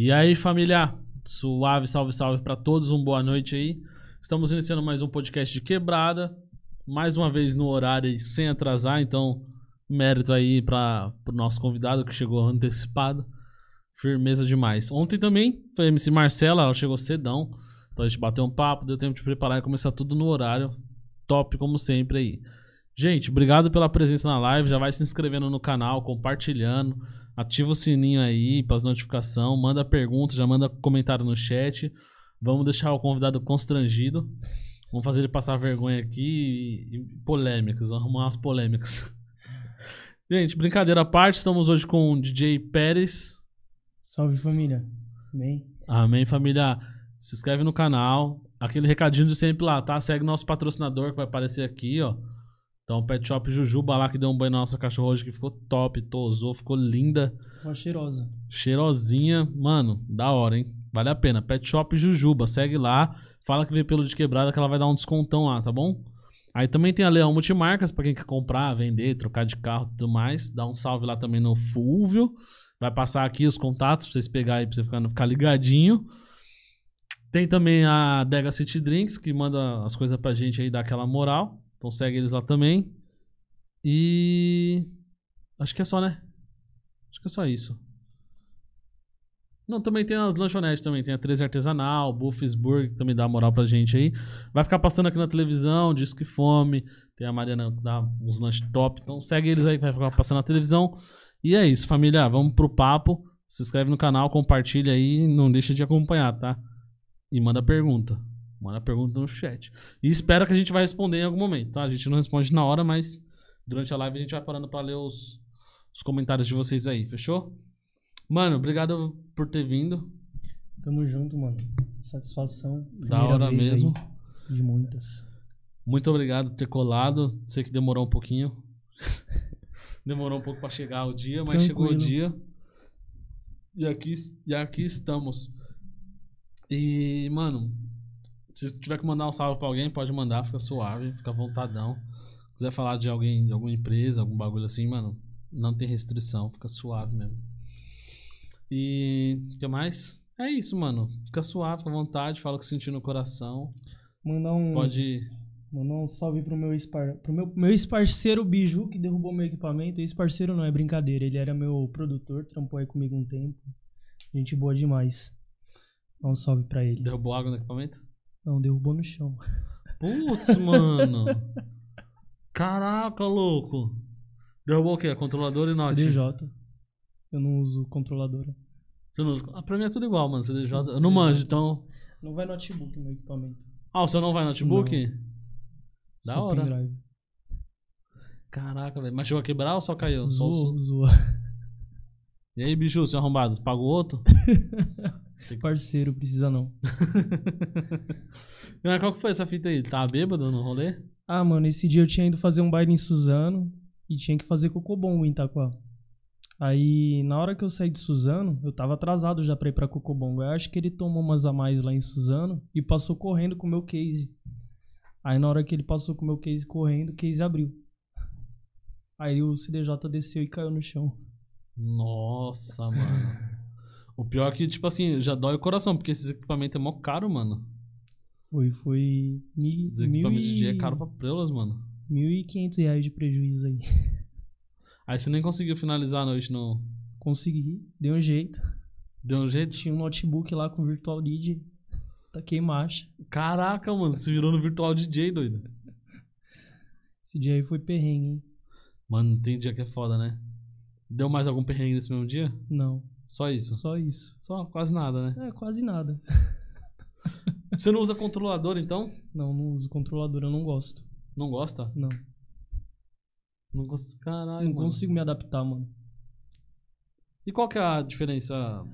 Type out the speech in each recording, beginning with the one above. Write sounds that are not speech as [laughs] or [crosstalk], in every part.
E aí, família? Suave, salve, salve pra todos. Um boa noite aí. Estamos iniciando mais um podcast de quebrada. Mais uma vez no horário e sem atrasar, então mérito aí para o nosso convidado que chegou antecipado. Firmeza demais. Ontem também foi a MC Marcela, ela chegou cedão. Então a gente bateu um papo, deu tempo de preparar e começar tudo no horário. Top como sempre aí. Gente, obrigado pela presença na live. Já vai se inscrevendo no canal, compartilhando. Ativa o sininho aí para as notificações. Manda pergunta, já manda comentário no chat. Vamos deixar o convidado constrangido. Vamos fazer ele passar vergonha aqui e, e polêmicas, arrumar umas polêmicas. [laughs] Gente, brincadeira à parte, estamos hoje com o DJ Pérez. Salve família. Amém. Amém, família. Se inscreve no canal. Aquele recadinho de sempre lá, tá? Segue nosso patrocinador que vai aparecer aqui, ó. Então, Pet Shop Jujuba lá que deu um banho na nossa cachorra hoje que ficou top, tosou, ficou linda. Uma cheirosa. Cheirosinha. Mano, da hora, hein? Vale a pena. Pet Shop Jujuba, segue lá. Fala que veio pelo de quebrada que ela vai dar um descontão lá, tá bom? Aí também tem a Leão Multimarcas pra quem quer comprar, vender, trocar de carro e tudo mais. Dá um salve lá também no Fulvio. Vai passar aqui os contatos pra vocês pegarem aí, pra você ficar, ficar ligadinho. Tem também a Dega City Drinks, que manda as coisas pra gente aí, dar aquela moral. Então segue eles lá também. E. Acho que é só, né? Acho que é só isso. Não, também tem as lanchonetes também. Tem a 13 Artesanal, Buffsburg, que também dá moral pra gente aí. Vai ficar passando aqui na televisão, Disco e Fome. Tem a Mariana que dá uns lanches top. Então segue eles aí que vai ficar passando na televisão. E é isso, família. Vamos pro papo. Se inscreve no canal, compartilha aí. Não deixa de acompanhar, tá? E manda pergunta. Manda pergunta no chat. E espera que a gente vai responder em algum momento, tá? A gente não responde na hora, mas durante a live a gente vai parando pra ler os, os comentários de vocês aí, fechou? Mano, obrigado por ter vindo. Tamo junto, mano. Satisfação. Da hora mesmo. aí, de muitas. Muito obrigado por ter colado. Sei que demorou um pouquinho. [laughs] demorou um pouco pra chegar o dia, mas chegou o dia. E aqui, e aqui estamos. E, mano, se tiver que mandar um salve pra alguém, pode mandar, fica suave, fica vontadão. Se quiser falar de alguém, de alguma empresa, algum bagulho assim, mano, não tem restrição, fica suave mesmo. E o que mais? É isso, mano. Fica suave, fica à vontade, fala o que sentiu no coração. Mandar um. Pode. Mandar um salve pro meu ex-par... pro meu, meu ex-parceiro Biju, que derrubou meu equipamento. Ex-parceiro não é brincadeira. Ele era meu produtor, trampou aí comigo um tempo. Gente boa demais. Dá um salve pra ele. Derrubou água no equipamento? Não, derrubou no chão. Putz, mano. Caraca, louco. Derrubou o quê? Controlador e note? CDJ. Eu não uso controladora. Você não usa... ah, pra mim é tudo igual, mano. CDJ. Eu não manjo, então. Não vai notebook meu equipamento. Ah, o seu não vai notebook? Da Só hora. pendrive. Caraca, velho. Mas chegou a quebrar ou só caiu? Só som. zoa. E aí, bicho, seu arrombado, pagou outro? [laughs] Parceiro, precisa não. [laughs] Mas qual que foi essa fita aí? Tava bêbado no rolê? Ah, mano, esse dia eu tinha ido fazer um baile em Suzano e tinha que fazer cocobongo em Itaquá. Aí, na hora que eu saí de Suzano, eu tava atrasado já pra ir pra cocobongo. Eu acho que ele tomou umas a mais lá em Suzano e passou correndo com o meu case. Aí, na hora que ele passou com o meu case correndo, o case abriu. Aí o CDJ desceu e caiu no chão. Nossa, mano. O pior é que, tipo assim, já dói o coração, porque esses equipamentos é mó caro, mano. Foi, foi. Esses Mi, mil equipamentos de dia é e- caro pra preulas, mano. 1.500 reais de prejuízo aí. [laughs] Aí você nem conseguiu finalizar a noite no. Consegui, deu um jeito. Deu um jeito? Tinha um notebook lá com Virtual Lead. Taquei marcha. Caraca, mano, você virou no Virtual DJ, doido. Esse dia aí foi perrengue, hein? Mano, tem dia que é foda, né? Deu mais algum perrengue nesse mesmo dia? Não, Só isso. só isso. Só quase nada, né? É, quase nada. [laughs] Você não usa controlador, então? Não, não uso controlador, eu não gosto. Não gosta? Não. Não consigo. Caralho, não mano. consigo me adaptar, mano. E qual que é a diferença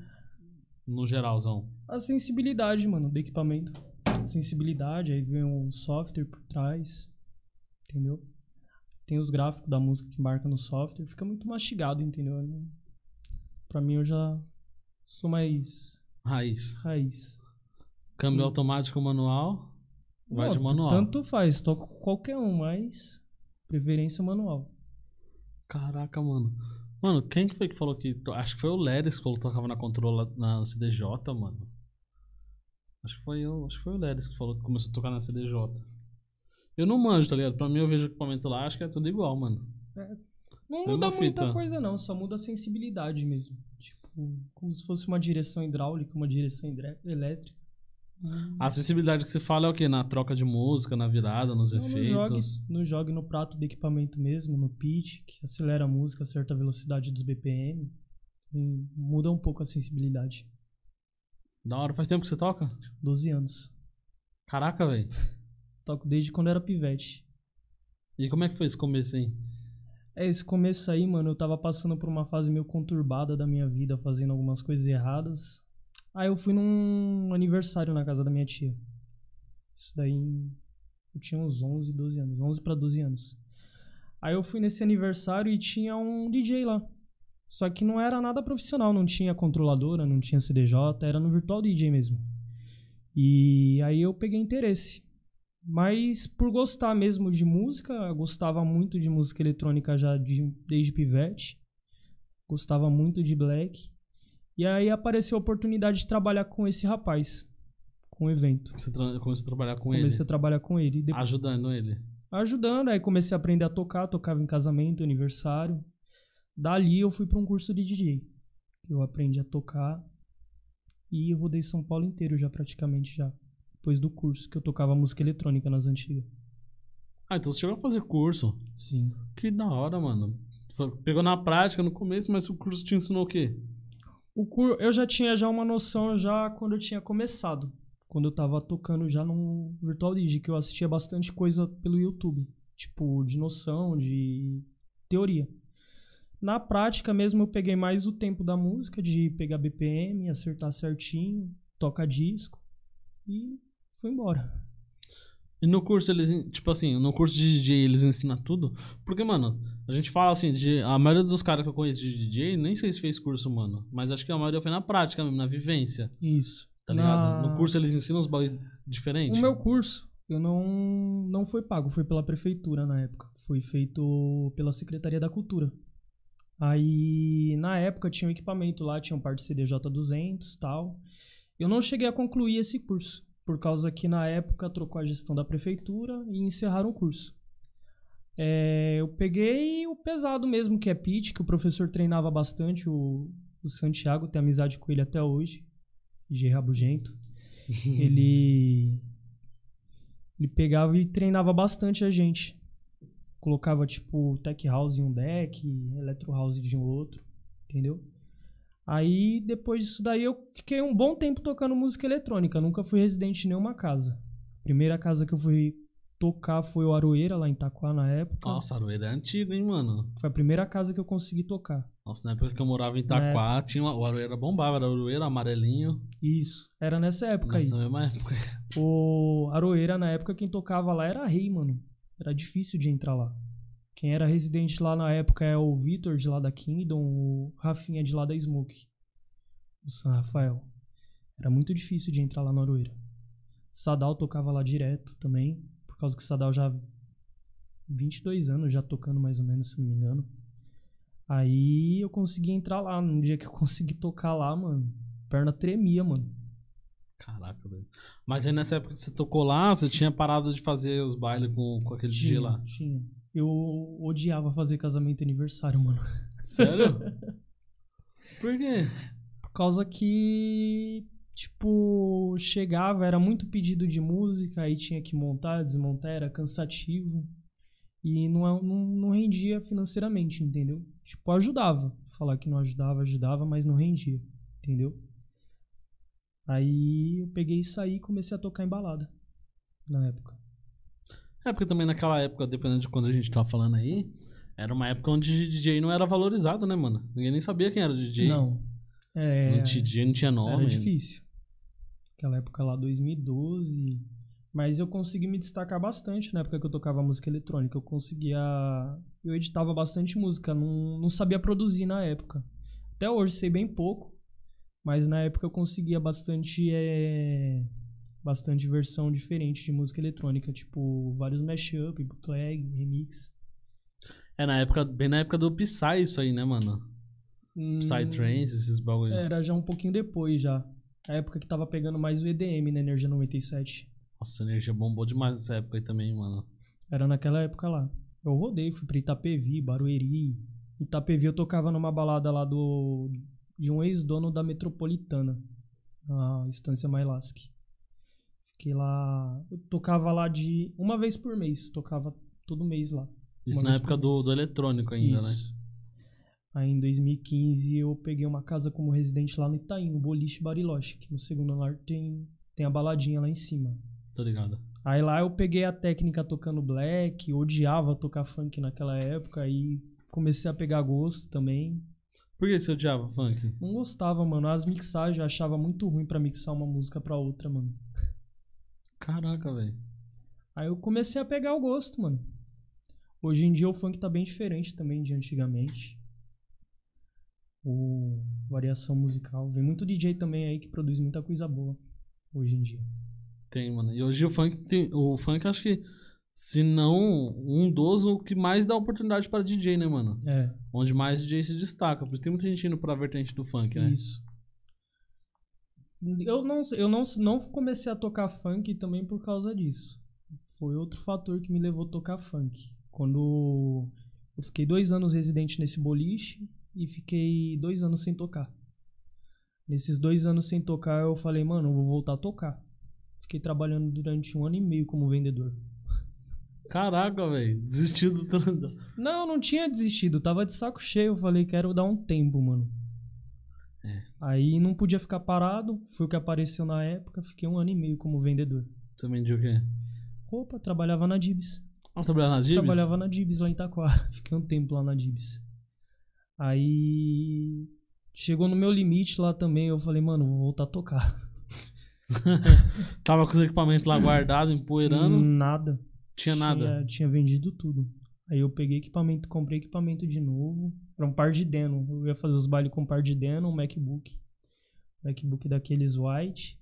no geralzão? A sensibilidade, mano, do equipamento. Sensibilidade, aí vem um software por trás. Entendeu? Tem os gráficos da música que marca no software. Fica muito mastigado, entendeu? Pra mim, eu já sou mais Raiz. raiz. Câmbio Hum. automático manual? Vai de Não, manual. Tanto faz, toco qualquer um, mas preferência manual. Caraca, mano. Mano, quem que foi que falou que. Acho que foi o Leris que tocava na controla na CDJ, mano. Acho que foi eu, acho que foi o Leris que falou que começou a tocar na CDJ. Eu não manjo, tá ligado? Pra mim eu vejo o equipamento lá, acho que é tudo igual, mano. Não muda muita coisa, não. Só muda a sensibilidade mesmo. Tipo, como se fosse uma direção hidráulica, uma direção elétrica. A acessibilidade que você fala é o quê? Na troca de música, na virada, nos Não, no efeitos. no jogue no prato do equipamento mesmo, no pitch, que acelera a música a certa velocidade dos BPM. Hum, Muda um pouco a sensibilidade. Da hora. Faz tempo que você toca? 12 anos. Caraca, velho. [laughs] Toco desde quando era pivete. E como é que foi esse começo aí? É, esse começo aí, mano, eu tava passando por uma fase meio conturbada da minha vida, fazendo algumas coisas erradas. Aí eu fui num aniversário na casa da minha tia. Isso daí eu tinha uns 11, 12 anos, 11 pra 12 anos. Aí eu fui nesse aniversário e tinha um DJ lá. Só que não era nada profissional, não tinha controladora, não tinha CDJ, era no virtual DJ mesmo. E aí eu peguei interesse. Mas por gostar mesmo de música, eu gostava muito de música eletrônica já de- desde pivete. Gostava muito de black. E aí apareceu a oportunidade de trabalhar com esse rapaz, com o evento. Você começou a trabalhar com comecei ele? a trabalhar com ele. Depois, Ajudando ele. ajudando, aí comecei a aprender a tocar, tocava em casamento, aniversário. Dali eu fui para um curso de DJ. Eu aprendi a tocar e rodei São Paulo inteiro já praticamente já. Depois do curso que eu tocava música eletrônica nas antigas. Ah, então você chegou a fazer curso. Sim. Que da hora, mano. Pegou na prática no começo, mas o curso te ensinou o quê? O cur... Eu já tinha já uma noção já quando eu tinha começado. Quando eu tava tocando já no Virtual DJ, que eu assistia bastante coisa pelo YouTube. Tipo, de noção, de teoria. Na prática mesmo eu peguei mais o tempo da música, de pegar BPM, acertar certinho, tocar disco e fui embora. E no curso eles, tipo assim, no curso de DJ eles ensinam tudo? Porque, mano, a gente fala assim, de, a maioria dos caras que eu conheço de DJ, nem sei se fez curso, mano. Mas acho que a maioria foi na prática mesmo, na vivência, Isso. tá ligado? Na- No curso eles ensinam uns bagulho diferentes. O meu curso, eu não, não foi pago, foi pela prefeitura na época. Foi feito pela Secretaria da Cultura. Aí, na época, tinha um equipamento lá, tinha um par de CDJ200 e tal. Eu não cheguei a concluir esse curso, por causa que na época trocou a gestão da prefeitura e encerraram o curso. É, eu peguei o pesado mesmo, que é pitch, que o professor treinava bastante, o, o Santiago, tem amizade com ele até hoje, de rabugento [laughs] ele ele pegava e treinava bastante a gente. Colocava tipo tech house em um deck, electro house de um outro, entendeu? Aí depois disso daí eu fiquei um bom tempo tocando música eletrônica, nunca fui residente em nenhuma casa. Primeira casa que eu fui tocar foi o Aroeira lá em Itaquá na época. Nossa, Aroeira é antigo, hein, mano? Foi a primeira casa que eu consegui tocar. Nossa, na época que eu morava em Itaquá, tinha uma, o Aroeira bombava, era Aroeira amarelinho. Isso, era nessa época aí. Nessa mesma época. [laughs] O Aroeira, na época, quem tocava lá era rei, mano. Era difícil de entrar lá. Quem era residente lá na época é o Vitor, de lá da Kingdom, o Rafinha, de lá da Smoke, do San Rafael. Era muito difícil de entrar lá no Aroeira. Sadal tocava lá direto também, por causa que Sadal já 22 anos já tocando mais ou menos, se não me engano. Aí eu consegui entrar lá. No dia que eu [laughs] consegui tocar lá, mano, perna tremia, mano. Caraca, velho. Mas aí nessa época que você tocou lá, você tinha parado de fazer os bailes com, com aquele DJ lá. Tinha. Eu odiava fazer casamento e aniversário, mano. Sério? [laughs] Por quê? Por causa que, tipo, chegava, era muito pedido de música, aí tinha que montar, desmontar, era cansativo. E não, é- não, não rendia financeiramente, entendeu? Tipo, ajudava. Falar que não ajudava, ajudava, mas não rendia, entendeu? Aí eu peguei e saí e comecei a tocar em balada. Na época. É porque também naquela época, dependendo de quando a gente tava falando aí, era uma época onde DJ não era valorizado, né, mano? Ninguém nem sabia quem era DJ. Não. É, Não tinha DJ, não tinha nome. Era difícil. Aquela época lá, 2012. Mas eu consegui me destacar bastante na época que eu tocava música eletrônica. Eu conseguia. Eu editava bastante música, não, não sabia produzir na época. Até hoje sei bem pouco, mas na época eu conseguia bastante. é, Bastante versão diferente de música eletrônica, tipo vários mashup, bootleg, remix. É na época, bem na época do Psy isso aí, né, mano? Hum, Psytrance, esses bagulho. Era já um pouquinho depois já. A época que tava pegando mais o EDM na Energia 97. Nossa, a energia bombou demais nessa época aí também, mano. Era naquela época lá. Eu rodei, fui pra Itapevi, Barueri. Itapevi eu tocava numa balada lá do de um ex-dono da Metropolitana, a Estância Mailask. Fiquei lá, eu tocava lá de uma vez por mês, tocava todo mês lá. Isso na época do, do eletrônico ainda, né? Isso. Aí em 2015 eu peguei uma casa como residente lá no Itaim, no Boliche Bariloche, que no segundo andar tem, tem a baladinha lá em cima. Tô ligado. Aí lá eu peguei a técnica tocando black, odiava tocar funk naquela época, aí comecei a pegar gosto também. Por que você odiava funk? Não gostava, mano. As mixagens eu achava muito ruim pra mixar uma música pra outra, mano. Caraca, velho. Aí eu comecei a pegar o gosto, mano. Hoje em dia o funk tá bem diferente também de antigamente. O variação musical. Vem muito DJ também aí que produz muita coisa boa hoje em dia. Tem, mano. E hoje o funk tem. O funk acho que. Se não um dos, o que mais dá oportunidade para DJ, né, mano? É, Onde mais DJ se destaca. Por isso tem muita gente indo pra vertente do funk, né? isso. Eu não, eu não, não comecei a tocar funk também por causa disso. Foi outro fator que me levou a tocar funk. Quando eu fiquei dois anos residente nesse boliche e fiquei dois anos sem tocar. Nesses dois anos sem tocar, eu falei, mano, eu vou voltar a tocar. Fiquei trabalhando durante um ano e meio como vendedor. Caraca, velho. Desistiu do trando. [laughs] Não, não tinha desistido. Tava de saco cheio. Eu falei, quero dar um tempo, mano. É. Aí não podia ficar parado. Foi o que apareceu na época. Fiquei um ano e meio como vendedor. Você vendia o quê? Roupa, trabalhava na Dibs. Ah, trabalhava na Dibs? Trabalhava na Dibs lá em Itaquá. [laughs] Fiquei um tempo lá na Dibs. Aí chegou no meu limite lá também. Eu falei, mano, vou voltar a tocar. [laughs] Tava com os equipamentos lá guardados, empoeirando. Nada. Tinha nada. Tinha, tinha vendido tudo. Aí eu peguei equipamento, comprei equipamento de novo. Era um par de Denon. Eu ia fazer os bailes com um par de Denon, um MacBook. MacBook daqueles white.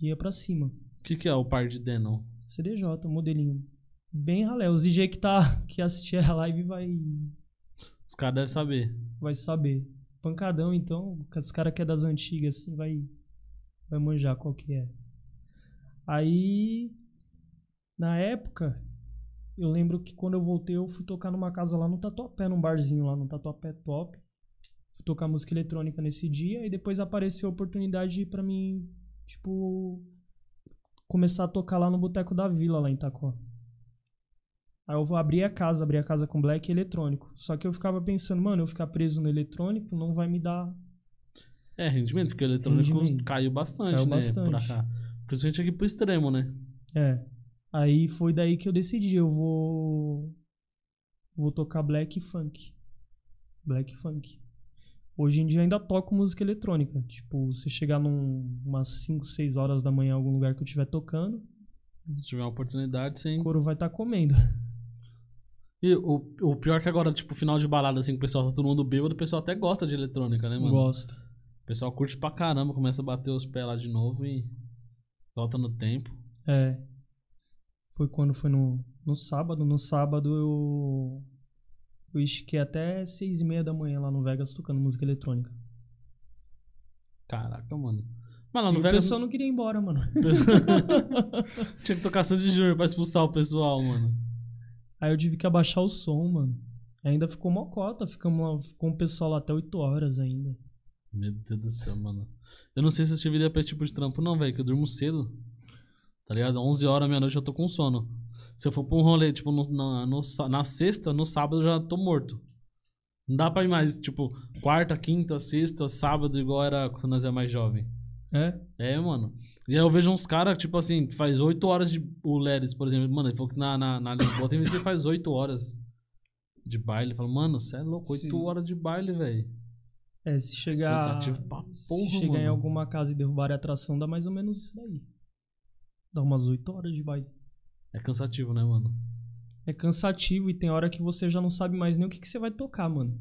E ia pra cima. O que, que é o par de Denon? CDJ, modelinho. Bem ralé. Os DJ que, tá, [laughs] que assistir a live vai, Os caras devem saber. vai saber. Pancadão, então. Os caras que é das antigas, assim, vai, vai manjar qual que é. Aí, na época, eu lembro que quando eu voltei, eu fui tocar numa casa lá no Tatuapé, num barzinho lá no Tatuapé Top. Fui tocar música eletrônica nesse dia e depois apareceu a oportunidade pra mim, tipo, começar a tocar lá no Boteco da Vila, lá em Itaquá. Aí eu vou abrir a casa, abrir a casa com black e eletrônico. Só que eu ficava pensando, mano, eu ficar preso no eletrônico não vai me dar. É, rendimento, porque o eletrônico Rendimento. caiu bastante, Caiu né? bastante. Pra cá. Principalmente aqui pro extremo, né? É. Aí foi daí que eu decidi, eu vou. Vou tocar black funk. Black funk. Hoje em dia ainda toco música eletrônica. Tipo, você chegar num, umas 5, 6 horas da manhã em algum lugar que eu estiver tocando, Se tiver uma oportunidade, o sim. couro vai estar comendo. E o, o pior é que agora, tipo, final de balada, assim, que o pessoal tá todo mundo bêbado, o pessoal até gosta de eletrônica, né, mano? Gosto. O pessoal curte pra caramba, começa a bater os pés lá de novo e volta no tempo. É. Foi quando foi no, no sábado. No sábado eu. Eu estiquei até seis e meia da manhã lá no Vegas tocando música eletrônica. Caraca, mano. Mas lá e no o Vegas pessoal não queria ir embora, mano. [laughs] tinha que tocar Sandy Júnior pra expulsar o pessoal, mano. Aí eu tive que abaixar o som, mano. Ainda ficou mocota, ficamos, ficou um pessoal lá até 8 horas ainda. Meu Deus do céu, mano. Eu não sei se eu tive ideia pra esse tipo de trampo, não, velho, que eu durmo cedo. Tá ligado? 11 horas, meia-noite eu tô com sono. Se eu for pra um rolê, tipo, no- na, no na sexta, no sábado eu já tô morto. Não dá pra ir mais, tipo, quarta, quinta, sexta, sábado, igual era quando nós é mais jovem. É? É, mano. E aí eu vejo uns caras, tipo assim, que faz 8 horas de. O Leris, por exemplo, mano, ele falou que na, na, na Lisboa tem vezes que ele faz 8 horas de baile. Fala, mano, você é louco, 8 Sim. horas de baile, velho. É, se chegar. Pra se porra, chegar em mano. alguma casa e derrubar a atração, dá mais ou menos isso daí. Dá umas 8 horas de baile. É cansativo, né, mano? É cansativo e tem hora que você já não sabe mais nem o que, que você vai tocar, mano.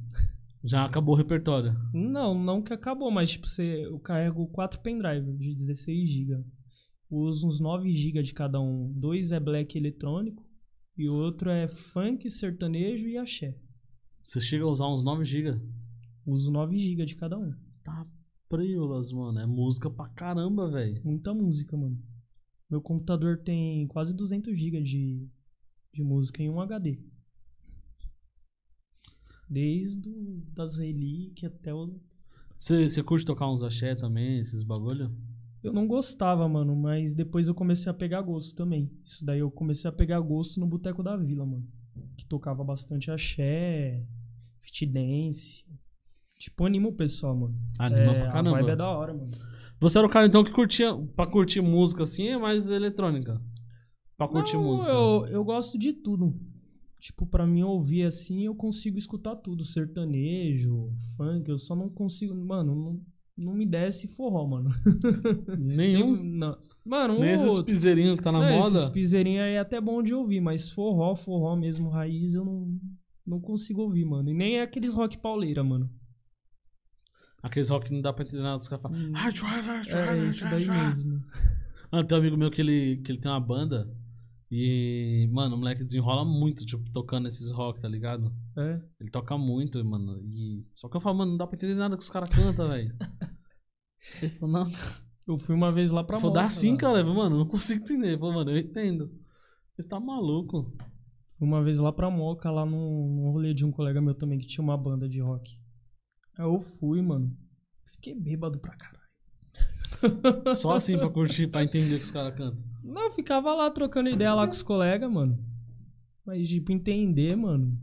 Já acabou o repertório. Não, não que acabou, mas tipo, você, eu carrego 4 pendrive de 16 GB. Uso uns 9 GB de cada um. Dois é black eletrônico e o outro é funk, sertanejo e axé. Você chega a usar uns 9 GB. Uso 9 GB de cada um. Tá preolas, mano. É música pra caramba, velho. Muita música, mano. Meu computador tem quase 200 GB de, de música em um HD. Desde o, das relíquias até o. Você curte tocar uns axé também, esses bagulho? Eu não gostava, mano, mas depois eu comecei a pegar gosto também. Isso daí eu comecei a pegar gosto no Boteco da Vila, mano. Que tocava bastante axé, fit dance. Tipo, anima o pessoal, mano. Anima é, pra A vibe é caramba. da hora, mano. Você era o cara então que curtia, pra curtir música assim, é mais eletrônica. Pra curtir Não, música. Eu, eu gosto de tudo. Tipo, pra mim ouvir assim, eu consigo escutar tudo. Sertanejo, funk, eu só não consigo. Mano, não, não me desce forró, mano. [laughs] Nenhum. Nem- não. Mano, um Nem esses outro. piseirinhos que tá na Não, moda. Esses piseirinhos aí é até bom de ouvir, mas forró, forró mesmo, raiz, eu não, não consigo ouvir, mano. E nem é aqueles rock pauleira, mano. Aqueles rock que não dá pra entender nada. Os caras falam. Hum. "Ah, tchua, ah, tchua, É isso tchua, daí tchua." mesmo. Ah, tem um amigo meu que ele, que ele tem uma banda. E, mano, o moleque desenrola muito, tipo, tocando esses rock, tá ligado? É. Ele toca muito, mano. E... Só que eu falo, mano, não dá pra entender nada que os caras cantam, velho. [laughs] Ele falou, não. Eu fui uma vez lá pra dá Moca, sim, cara. Mano, eu não consigo entender. Ele falou, mano, eu entendo. Você tá maluco. Fui uma vez lá pra Moca, lá num rolê de um colega meu também que tinha uma banda de rock. Eu fui, mano. Fiquei bêbado pra caralho. [laughs] Só assim pra curtir, pra entender o que os caras cantam. Não, eu ficava lá trocando ideia lá com os colegas, mano. Mas, tipo, entender, mano.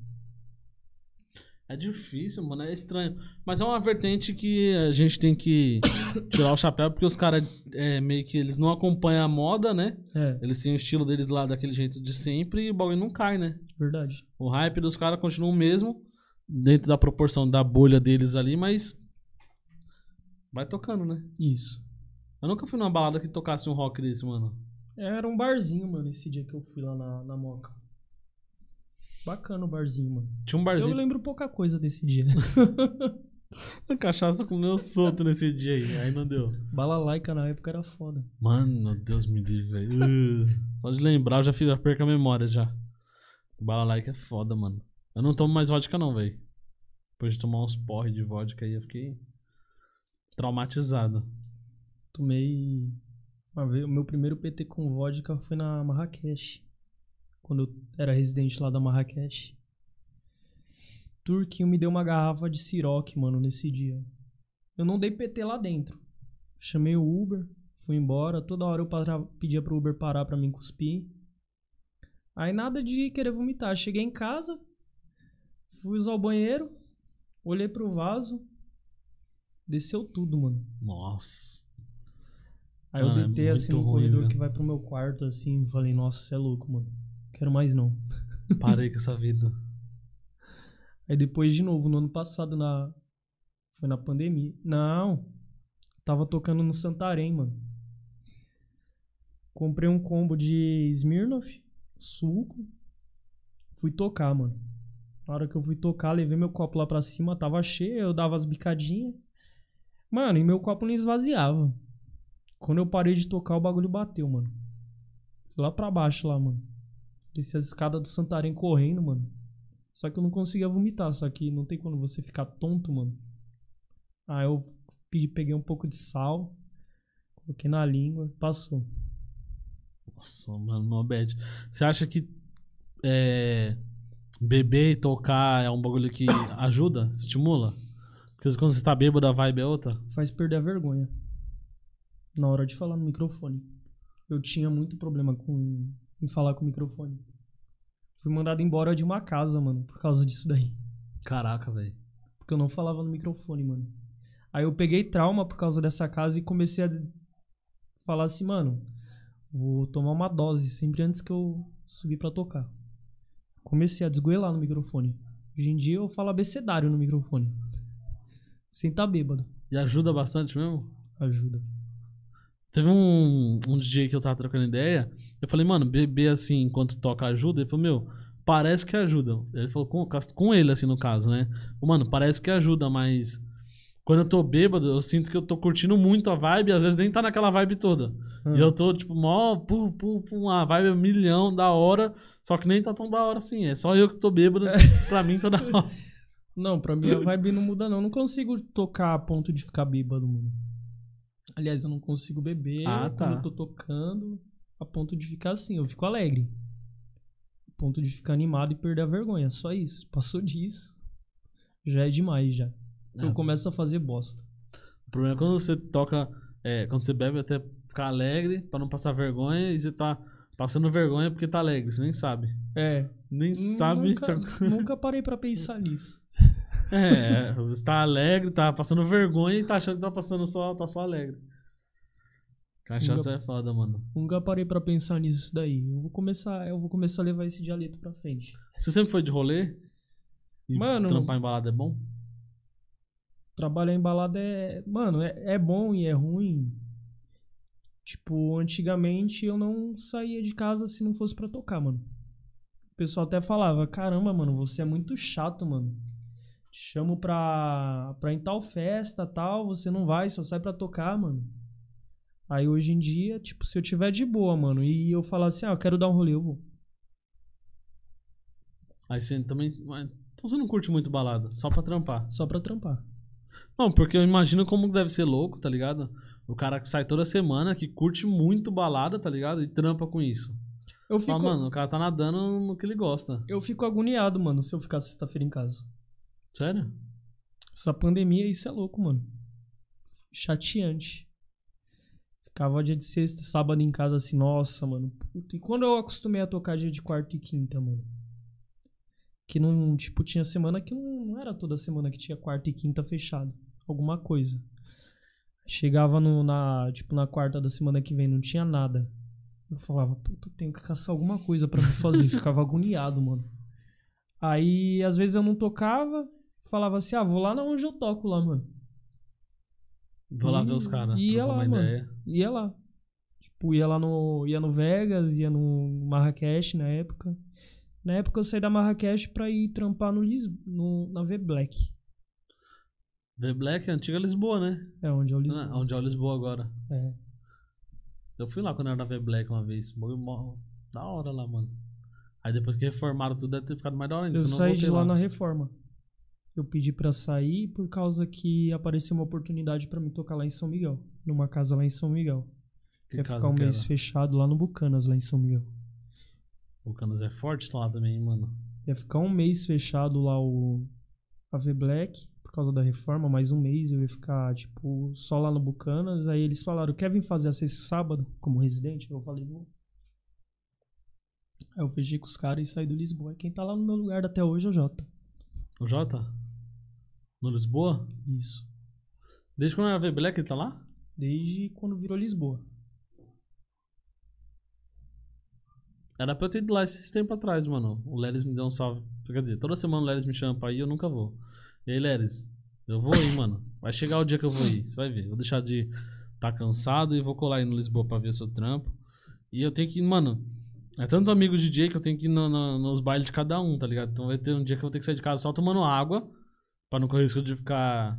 É difícil, mano, é estranho. Mas é uma vertente que a gente tem que [coughs] tirar o chapéu, porque os caras é, meio que eles não acompanham a moda, né? É, Eles têm o estilo deles lá daquele jeito de sempre e o bagulho não cai, né? verdade. O hype dos caras continua o mesmo, dentro da proporção da bolha deles ali, mas. Vai tocando, né? Isso. Eu nunca fui numa balada que tocasse um rock desse, mano. Era um barzinho, mano, esse dia que eu fui lá na, na Moca. Bacana o barzinho, mano. Tinha um Eu barzinho. lembro pouca coisa desse dia. A [laughs] cachaça comeu solto nesse dia aí, aí não deu. Balalaica na época era foda. Mano, Deus me livre, velho. Uh, [laughs] Só de lembrar, eu já, fico, já perco a memória já. Balalaica é foda, mano. Eu não tomo mais vodka, não, velho. Depois de tomar uns porre de vodka aí, eu fiquei traumatizado. Tomei. Uma vez, o meu primeiro PT com vodka foi na Marrakech. Quando eu era residente lá da Marrakech. Turquinho me deu uma garrafa de Ciroc, mano, nesse dia. Eu não dei PT lá dentro. Chamei o Uber, fui embora. Toda hora eu para- pedia pro Uber parar pra mim cuspir. Aí nada de querer vomitar. Cheguei em casa, fui usar o banheiro, olhei pro vaso, desceu tudo, mano. Nossa. Aí eu Mano, é deitei assim muito no ruim, corredor velho. que vai pro meu quarto, assim, falei, nossa, você é louco, mano. Quero mais não. [laughs] Parei com essa vida. Aí depois, de novo, no ano passado, na. Foi na pandemia. Não. Tava tocando no Santarém, mano. Comprei um combo de Smirnoff, suco. Fui tocar, mano. Na hora que eu fui tocar, levei meu copo lá pra cima, tava cheio, eu dava as bicadinhas. Mano, e meu copo não esvaziava. Quando eu parei de tocar, o bagulho bateu, mano. Fui lá pra baixo lá, mano. Desci as escadas do Santarém correndo, mano. Só que eu não conseguia vomitar, só que não tem como você ficar tonto, mano. Aí eu peguei um pouco de sal, coloquei na língua, passou. Nossa, mano, no bad. Você acha que é, beber e tocar é um bagulho que ajuda, estimula? Porque quando você tá bêbado, a vibe é outra. Faz perder a vergonha. Na hora de falar no microfone. Eu tinha muito problema com em falar com o microfone. Fui mandado embora de uma casa, mano, por causa disso daí. Caraca, velho. Porque eu não falava no microfone, mano. Aí eu peguei trauma por causa dessa casa e comecei a falar assim, mano, vou tomar uma dose sempre antes que eu subir pra tocar. Comecei a desgoelar no microfone. Hoje em dia eu falo abecedário no microfone. Sem tá bêbado. E ajuda bastante mesmo? Ajuda. Teve um, um DJ que eu tava trocando ideia. Eu falei, mano, beber assim enquanto toca ajuda? Ele falou, meu, parece que ajuda. Ele falou com, com ele, assim, no caso, né? Mano, parece que ajuda, mas quando eu tô bêbado, eu sinto que eu tô curtindo muito a vibe, às vezes nem tá naquela vibe toda. Ah. E eu tô, tipo, mó, pum, pum, pum, a vibe é um milhão da hora, só que nem tá tão da hora assim. É só eu que tô bêbado, [laughs] pra mim tá da hora. [laughs] Não, pra mim a vibe não muda, não. Não consigo tocar a ponto de ficar bêbado, mano. Aliás, eu não consigo beber Ah, tá. quando eu tô tocando a ponto de ficar assim. Eu fico alegre. A ponto de ficar animado e perder a vergonha. Só isso. Passou disso. Já é demais, já. É. Eu começo a fazer bosta. O problema é quando você toca, é, quando você bebe até ficar alegre, pra não passar vergonha, e você tá passando vergonha porque tá alegre, você nem sabe. É. Nem sabe. Nunca, tá- nunca parei pra pensar [laughs] nisso. É, às vezes tá alegre, tá passando vergonha e tá achando que tá passando só, tá só alegre. Cachaça é foda, mano. Nunca parei pra pensar nisso daí. Eu vou começar, eu vou começar a levar esse dialeto pra frente. Você sempre foi de rolê? E Mano- trampar em balada é bom? Trabalhar em balada é. Mano, é, é bom e é ruim. Tipo, antigamente eu não saía de casa se não fosse pra tocar, mano. O pessoal até falava: caramba, mano, você é muito chato, mano. Te chamo pra, pra ir em tal festa tal, você não vai, só sai pra tocar, mano. Aí hoje em dia, tipo, se eu tiver de boa, mano, e eu falar assim: ah, eu quero dar um rolê, eu vou. Aí você também. Então você não curte muito balada, só pra trampar. Só pra trampar. Não, porque eu imagino como deve ser louco, tá ligado? O cara que sai toda semana, que curte muito balada, tá ligado? E trampa com isso. Eu fico, Fala, mano, o cara tá nadando no que ele gosta. eu fico agoniado, mano, se eu ficar sexta-feira em casa. Sério? Essa pandemia, isso é louco, mano. Chateante. Ficava dia de sexta, sábado em casa assim, nossa, mano. Puta, E quando eu acostumei a tocar dia de quarta e quinta, mano? Que não, tipo, tinha semana que não, não era toda semana que tinha quarta e quinta fechado. Alguma coisa. Chegava no, na, tipo, na quarta da semana que vem, não tinha nada. Eu falava, puta, tenho que caçar alguma coisa pra me fazer. [laughs] Ficava agoniado, mano. Aí, às vezes eu não tocava, falava assim, ah, vou lá na onde eu toco lá, mano. Vou lá E- ver os caras. ia lá, mano. ideia. Ia lá. Tipo, ia lá no. ia no Vegas, ia no Marrakech na época. Na época eu saí da Marrakech pra ir trampar no, Lis... no na V Black. The Black é antiga Lisboa, né? É onde é o Lisboa. Ah, Onde é o Lisboa agora. É. Eu fui lá quando era na V Black uma vez. Da hora lá, mano. Aí depois que reformaram tudo, deve ter ficado mais da hora ainda. Eu não saí de voltei lá na reforma. Eu pedi pra sair por causa que apareceu uma oportunidade pra me tocar lá em São Miguel. Numa casa lá em São Miguel. Que Quer ficar um que mês era? fechado lá no Bucanas, lá em São Miguel. O Canas é forte lá também, hein, mano. Ia ficar um mês fechado lá o a V Black por causa da reforma, mais um mês eu ia ficar, tipo, só lá no Bucanas. Aí eles falaram, quer vir fazer a sexta sábado como residente? Eu falei, vou. Aí eu fechei com os caras e saí do Lisboa. E quem tá lá no meu lugar até hoje é o Jota. O Jota? No Lisboa? Isso. Desde quando era V Black ele tá lá? Desde quando virou Lisboa. Era pra eu ter ido lá esses tempos atrás, mano. O Leris me deu um salve. Quer dizer, toda semana o Leris me chama pra ir eu nunca vou. E aí, Leris, eu vou ir, mano. Vai chegar o dia que eu vou ir, você vai ver. Vou deixar de tá cansado e vou colar aí no Lisboa pra ver seu trampo. E eu tenho que, mano. É tanto amigo DJ que eu tenho que ir no- no- nos bailes de cada um, tá ligado? Então vai ter um dia que eu vou ter que sair de casa só tomando água. Pra não correr risco de ficar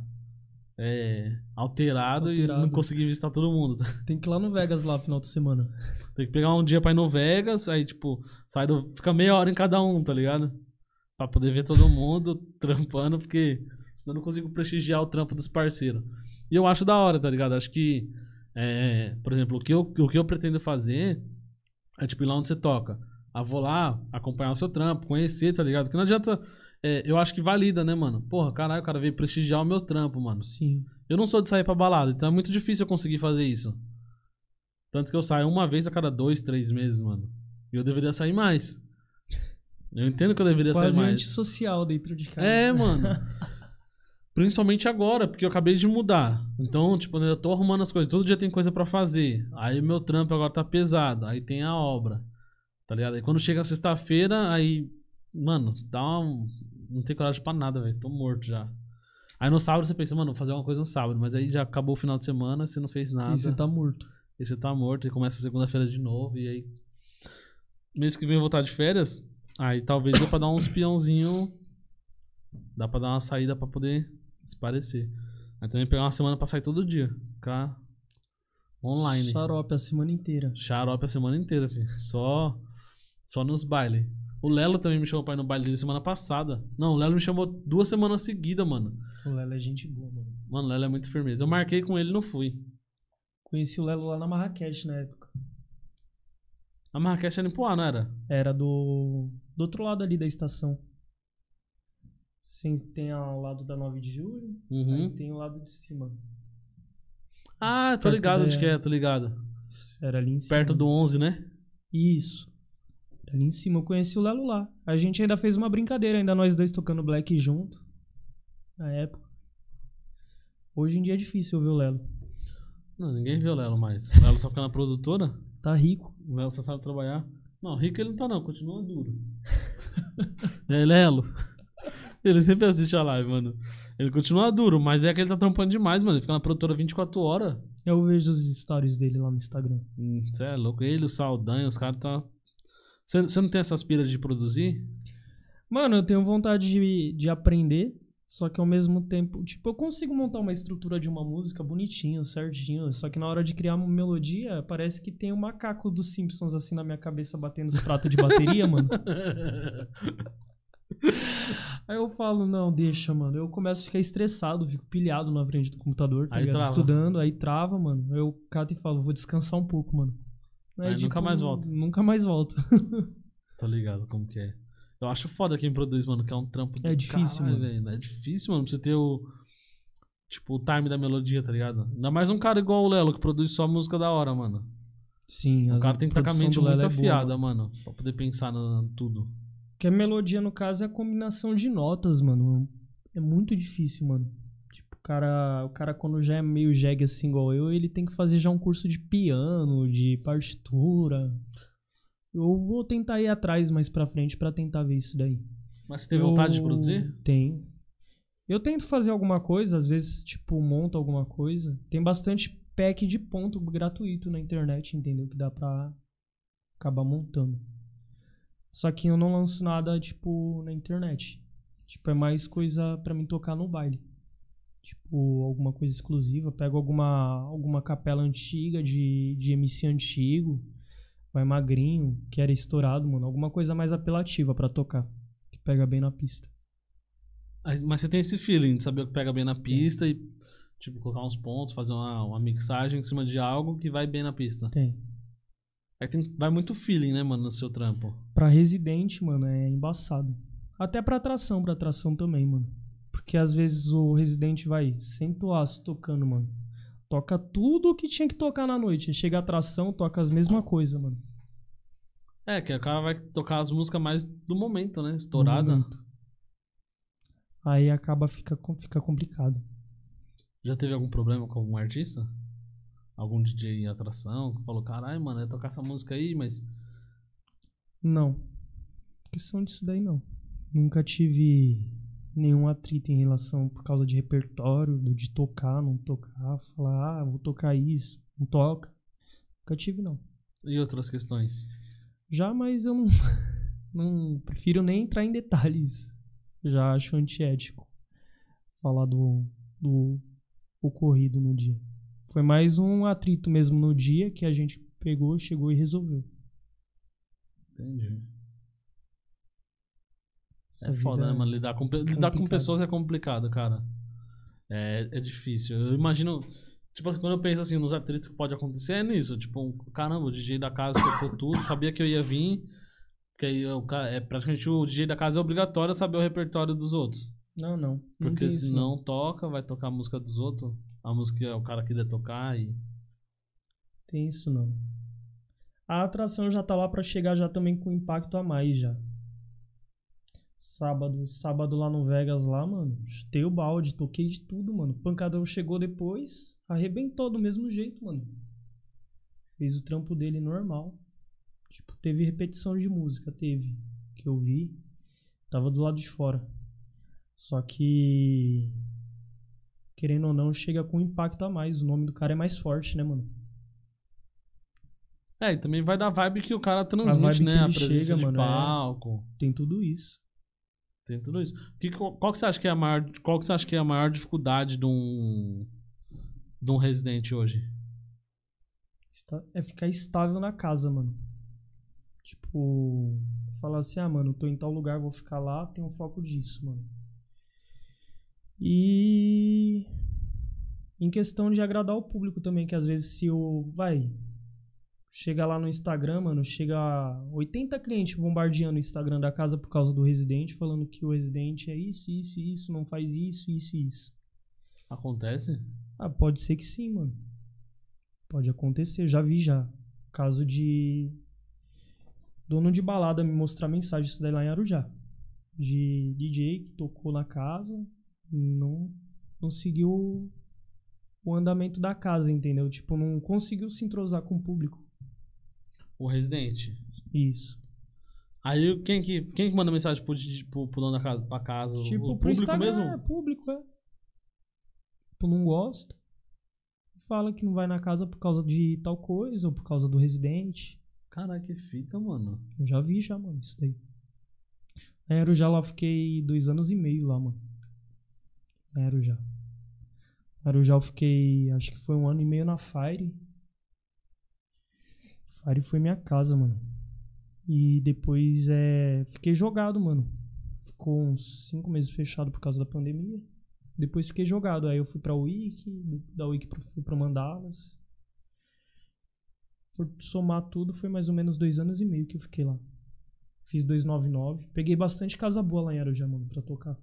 é, alterado, e Alterado. não conseguir visitar todo mundo. [laughs] Tem que ir lá no Vegas lá final de semana. Tem que pegar um dia pra ir no Vegas, aí, tipo, sai do. Fica meia hora em cada um, tá ligado? Pra poder ver todo mundo trampando, porque senão eu não consigo prestigiar o trampo dos parceiros. E eu acho da hora, tá ligado? Acho que, é, por exemplo, o que, eu, o que eu pretendo fazer é, tipo, ir lá onde você toca. Ah, vou lá acompanhar o seu trampo, conhecer, tá ligado? Porque não adianta. é, eu acho que valida, né, mano? Porra, caralho, o cara veio prestigiar o meu trampo, mano. Sim. Eu não sou de sair pra balada, então é muito difícil eu conseguir fazer isso. Tanto que eu saio uma vez a cada dois, três meses, mano. E eu deveria sair mais. Eu entendo que eu deveria Quase sair mais. antissocial dentro de casa. É, mano. [laughs] Principalmente agora, porque eu acabei de mudar. Então, tipo, eu tô arrumando as coisas. Todo dia tem coisa pra fazer. Aí o meu trampo agora tá pesado. Aí tem a obra. Tá ligado? Aí quando chega sexta-feira, aí. Mano, dá um. Não tem coragem pra nada, velho. Tô morto já. Aí no sábado você pensa, mano, vou fazer uma coisa no sábado. Mas aí já acabou o final de semana, você não fez nada. E você tá morto. E você tá morto e começa segunda-feira de novo. E aí. Mês que vem eu vou estar de férias. Aí talvez dê pra dar uns peãozinho. Dá pra dar uma saída pra poder esparecer. Aí também pegar uma semana pra sair todo dia. Ficar online. Xarope a semana inteira. Xarope a semana inteira, filho. Só. Só nos bailes. O Lelo também me chamou pra ir no baile dele semana passada. Não, o Lelo me chamou duas semanas seguidas, mano. O Lelo é gente boa, mano. Mano, o Lelo é muito firmeza. Eu marquei com ele e não fui. Conheci o Lelo lá na Marrakech na época. A Marrakech era em Poá, não era? Era do, do outro lado ali da estação. Sim, tem ao lado da 9 de julho, aí Uhum. tem o lado de cima. Ah, tô Perto ligado da- onde que é, tô ligado. Era ali em cima. Perto do 11, né? Isso. Ali em cima eu conheci o Lelo lá. A gente ainda fez uma brincadeira, ainda nós dois tocando black junto. Na época. Hoje em dia é difícil eu ver o Lelo. Não, ninguém vê o Lelo mais. O Lelo só fica na produtora. Tá rico. O Lelo só sabe trabalhar. Não, rico ele não tá não, continua duro. [laughs] aí, Lelo? [laughs] Ele sempre assiste a live, mano. Ele continua duro, mas é que ele tá trampando demais, mano. Ele fica na produtora 24 horas. Eu vejo os stories dele lá no Instagram. Você é louco. Ele, o Saldanha, os caras tá... Você você não tem essas piras de produzir? Mano, eu tenho vontade de, de aprender, só que ao mesmo tempo, tipo, eu consigo montar uma estrutura de uma música bonitinho, certinho, só que na hora de criar uma melodia, parece que tem um macaco dos Simpsons assim na minha cabeça batendo os pratos de bateria, mano. [laughs] Aí eu falo, não, deixa, mano. Eu começo a ficar estressado, fico pilhado na frente do computador, tá Aí ligado? trava. Estudando, aí trava, mano. Aí eu cato e falo, vou descansar um pouco, mano. Aí nunca mais volta. Nunca mais volta. [laughs] Tô ligado como que é. Eu acho foda quem produz, mano, que é um trampo do É difícil, caralho, mano. velho. É difícil, mano, pra você ter o. Tipo, o time da melodia, tá ligado? Ainda mais um cara igual o Lelo, que produz só música da hora, mano. Sim, O cara tem que estar com a mente muito é boa, afiada, mano. mano. Pra poder pensar no tudo. Porque a melodia, no caso, é a combinação de notas, mano. É muito difícil, mano. Tipo, o cara, o cara quando já é meio jegue assim igual eu, ele tem que fazer já um curso de piano, de partitura. Eu vou tentar ir atrás mais pra frente pra tentar ver isso daí. Mas você teve Eu vontade de produzir? Tenho. Eu tento fazer alguma coisa, às vezes, tipo, monto alguma coisa. Tem bastante pack de ponto gratuito na internet, entendeu? Que dá pra acabar montando. Só que eu não lanço nada, tipo, na internet. Tipo, é mais coisa pra mim tocar no baile. Tipo, alguma coisa exclusiva. Pego alguma, alguma capela antiga de, de MC antigo. Vai magrinho, que era estourado, mano. Alguma coisa mais apelativa pra tocar. Que pega bem na pista. Mas você tem esse feeling de saber o que pega bem na pista e, tipo, colocar uns pontos, fazer uma, uma mixagem em cima de algo que vai bem na pista. Tem. Aí tem, vai muito feeling, né, mano, no seu trampo. Pra residente, mano, é embaçado. Até pra atração, pra atração também, mano. Porque às vezes o residente vai sempre o aço tocando, mano. Toca tudo o que tinha que tocar na noite. Chega a atração, toca as mesmas coisas, mano. É, que o cara vai tocar as músicas mais do momento, né? Estourada. momento. Aí acaba, fica, fica complicado. Já teve algum problema com algum artista? Algum DJ em atração que falou, caralho, mano, é tocar essa música aí, mas. Não. Questão disso daí, não. Nunca tive nenhum atrito em relação por causa de repertório, do de tocar, não tocar, falar, ah, vou tocar isso, não toca. Nunca tive, não. E outras questões? Já, mas eu não, [laughs] não prefiro nem entrar em detalhes. Já acho antiético falar do, do ocorrido no dia. Foi mais um atrito mesmo no dia que a gente pegou, chegou e resolveu. Entendi. Essa é foda, vida né, mano? Lidar com, lidar com pessoas é complicado, cara. É, é difícil. Eu imagino. Tipo assim, quando eu penso assim nos atritos que pode acontecer, é nisso. Tipo, um, caramba, o DJ da casa tocou tudo, [laughs] sabia que eu ia vir. Porque aí ca- é praticamente o DJ da casa é obrigatório saber o repertório dos outros. Não, não. Porque isso, se não toca, vai tocar a música dos outros. A música é o cara que tocar e. Tem isso não. A atração já tá lá pra chegar já também com impacto a mais já. Sábado, sábado lá no Vegas lá, mano, chutei o balde, toquei de tudo, mano. Pancadão chegou depois, arrebentou do mesmo jeito, mano. Fez o trampo dele normal. Tipo, teve repetição de música, teve, que eu vi. Tava do lado de fora. Só que querendo ou não, chega com impacto a mais. O nome do cara é mais forte, né, mano? É, e também vai dar vibe que o cara transmite, vibe né? A presença chega, de mano, é. palco. Tem tudo isso. Tem tudo isso. Que, qual, que você acha que é a maior, qual que você acha que é a maior dificuldade de um de um residente hoje? É ficar estável na casa, mano. Tipo, falar assim, ah, mano, tô em tal lugar, vou ficar lá, tenho um foco disso, mano. E em questão de agradar o público também, que às vezes se o. Vai. Chega lá no Instagram, mano, chega 80 clientes bombardeando o Instagram da casa por causa do residente, falando que o residente é isso, isso, isso, não faz isso, isso, isso. Acontece? Ah, pode ser que sim, mano. Pode acontecer, já vi já. Caso de dono de balada me mostrar mensagem isso daí lá em Arujá. De DJ que tocou na casa, não não seguiu o andamento da casa, entendeu? Tipo, não conseguiu se entrosar com o público. O residente. Isso. Aí quem que, quem que manda mensagem pro, pro, pro dono da casa? Pra casa? Tipo, o público Instagram, mesmo? É, público, é. Tipo, não gosta. Fala que não vai na casa por causa de tal coisa ou por causa do residente. Caralho, que fita, mano. Eu já vi já, mano, isso daí. Na Arujá lá fiquei dois anos e meio lá, mano. Na Arujá. Na Arujá eu fiquei, acho que foi um ano e meio na Fire. Fire foi minha casa, mano. E depois é, fiquei jogado, mano. Ficou uns cinco meses fechado por causa da pandemia. Depois fiquei jogado. Aí eu fui pra Wiki, da Wiki fui pra Mandalas. Por somar tudo, foi mais ou menos dois anos e meio que eu fiquei lá. Fiz 299. Peguei bastante casa boa lá em Arujá, mano, pra tocar.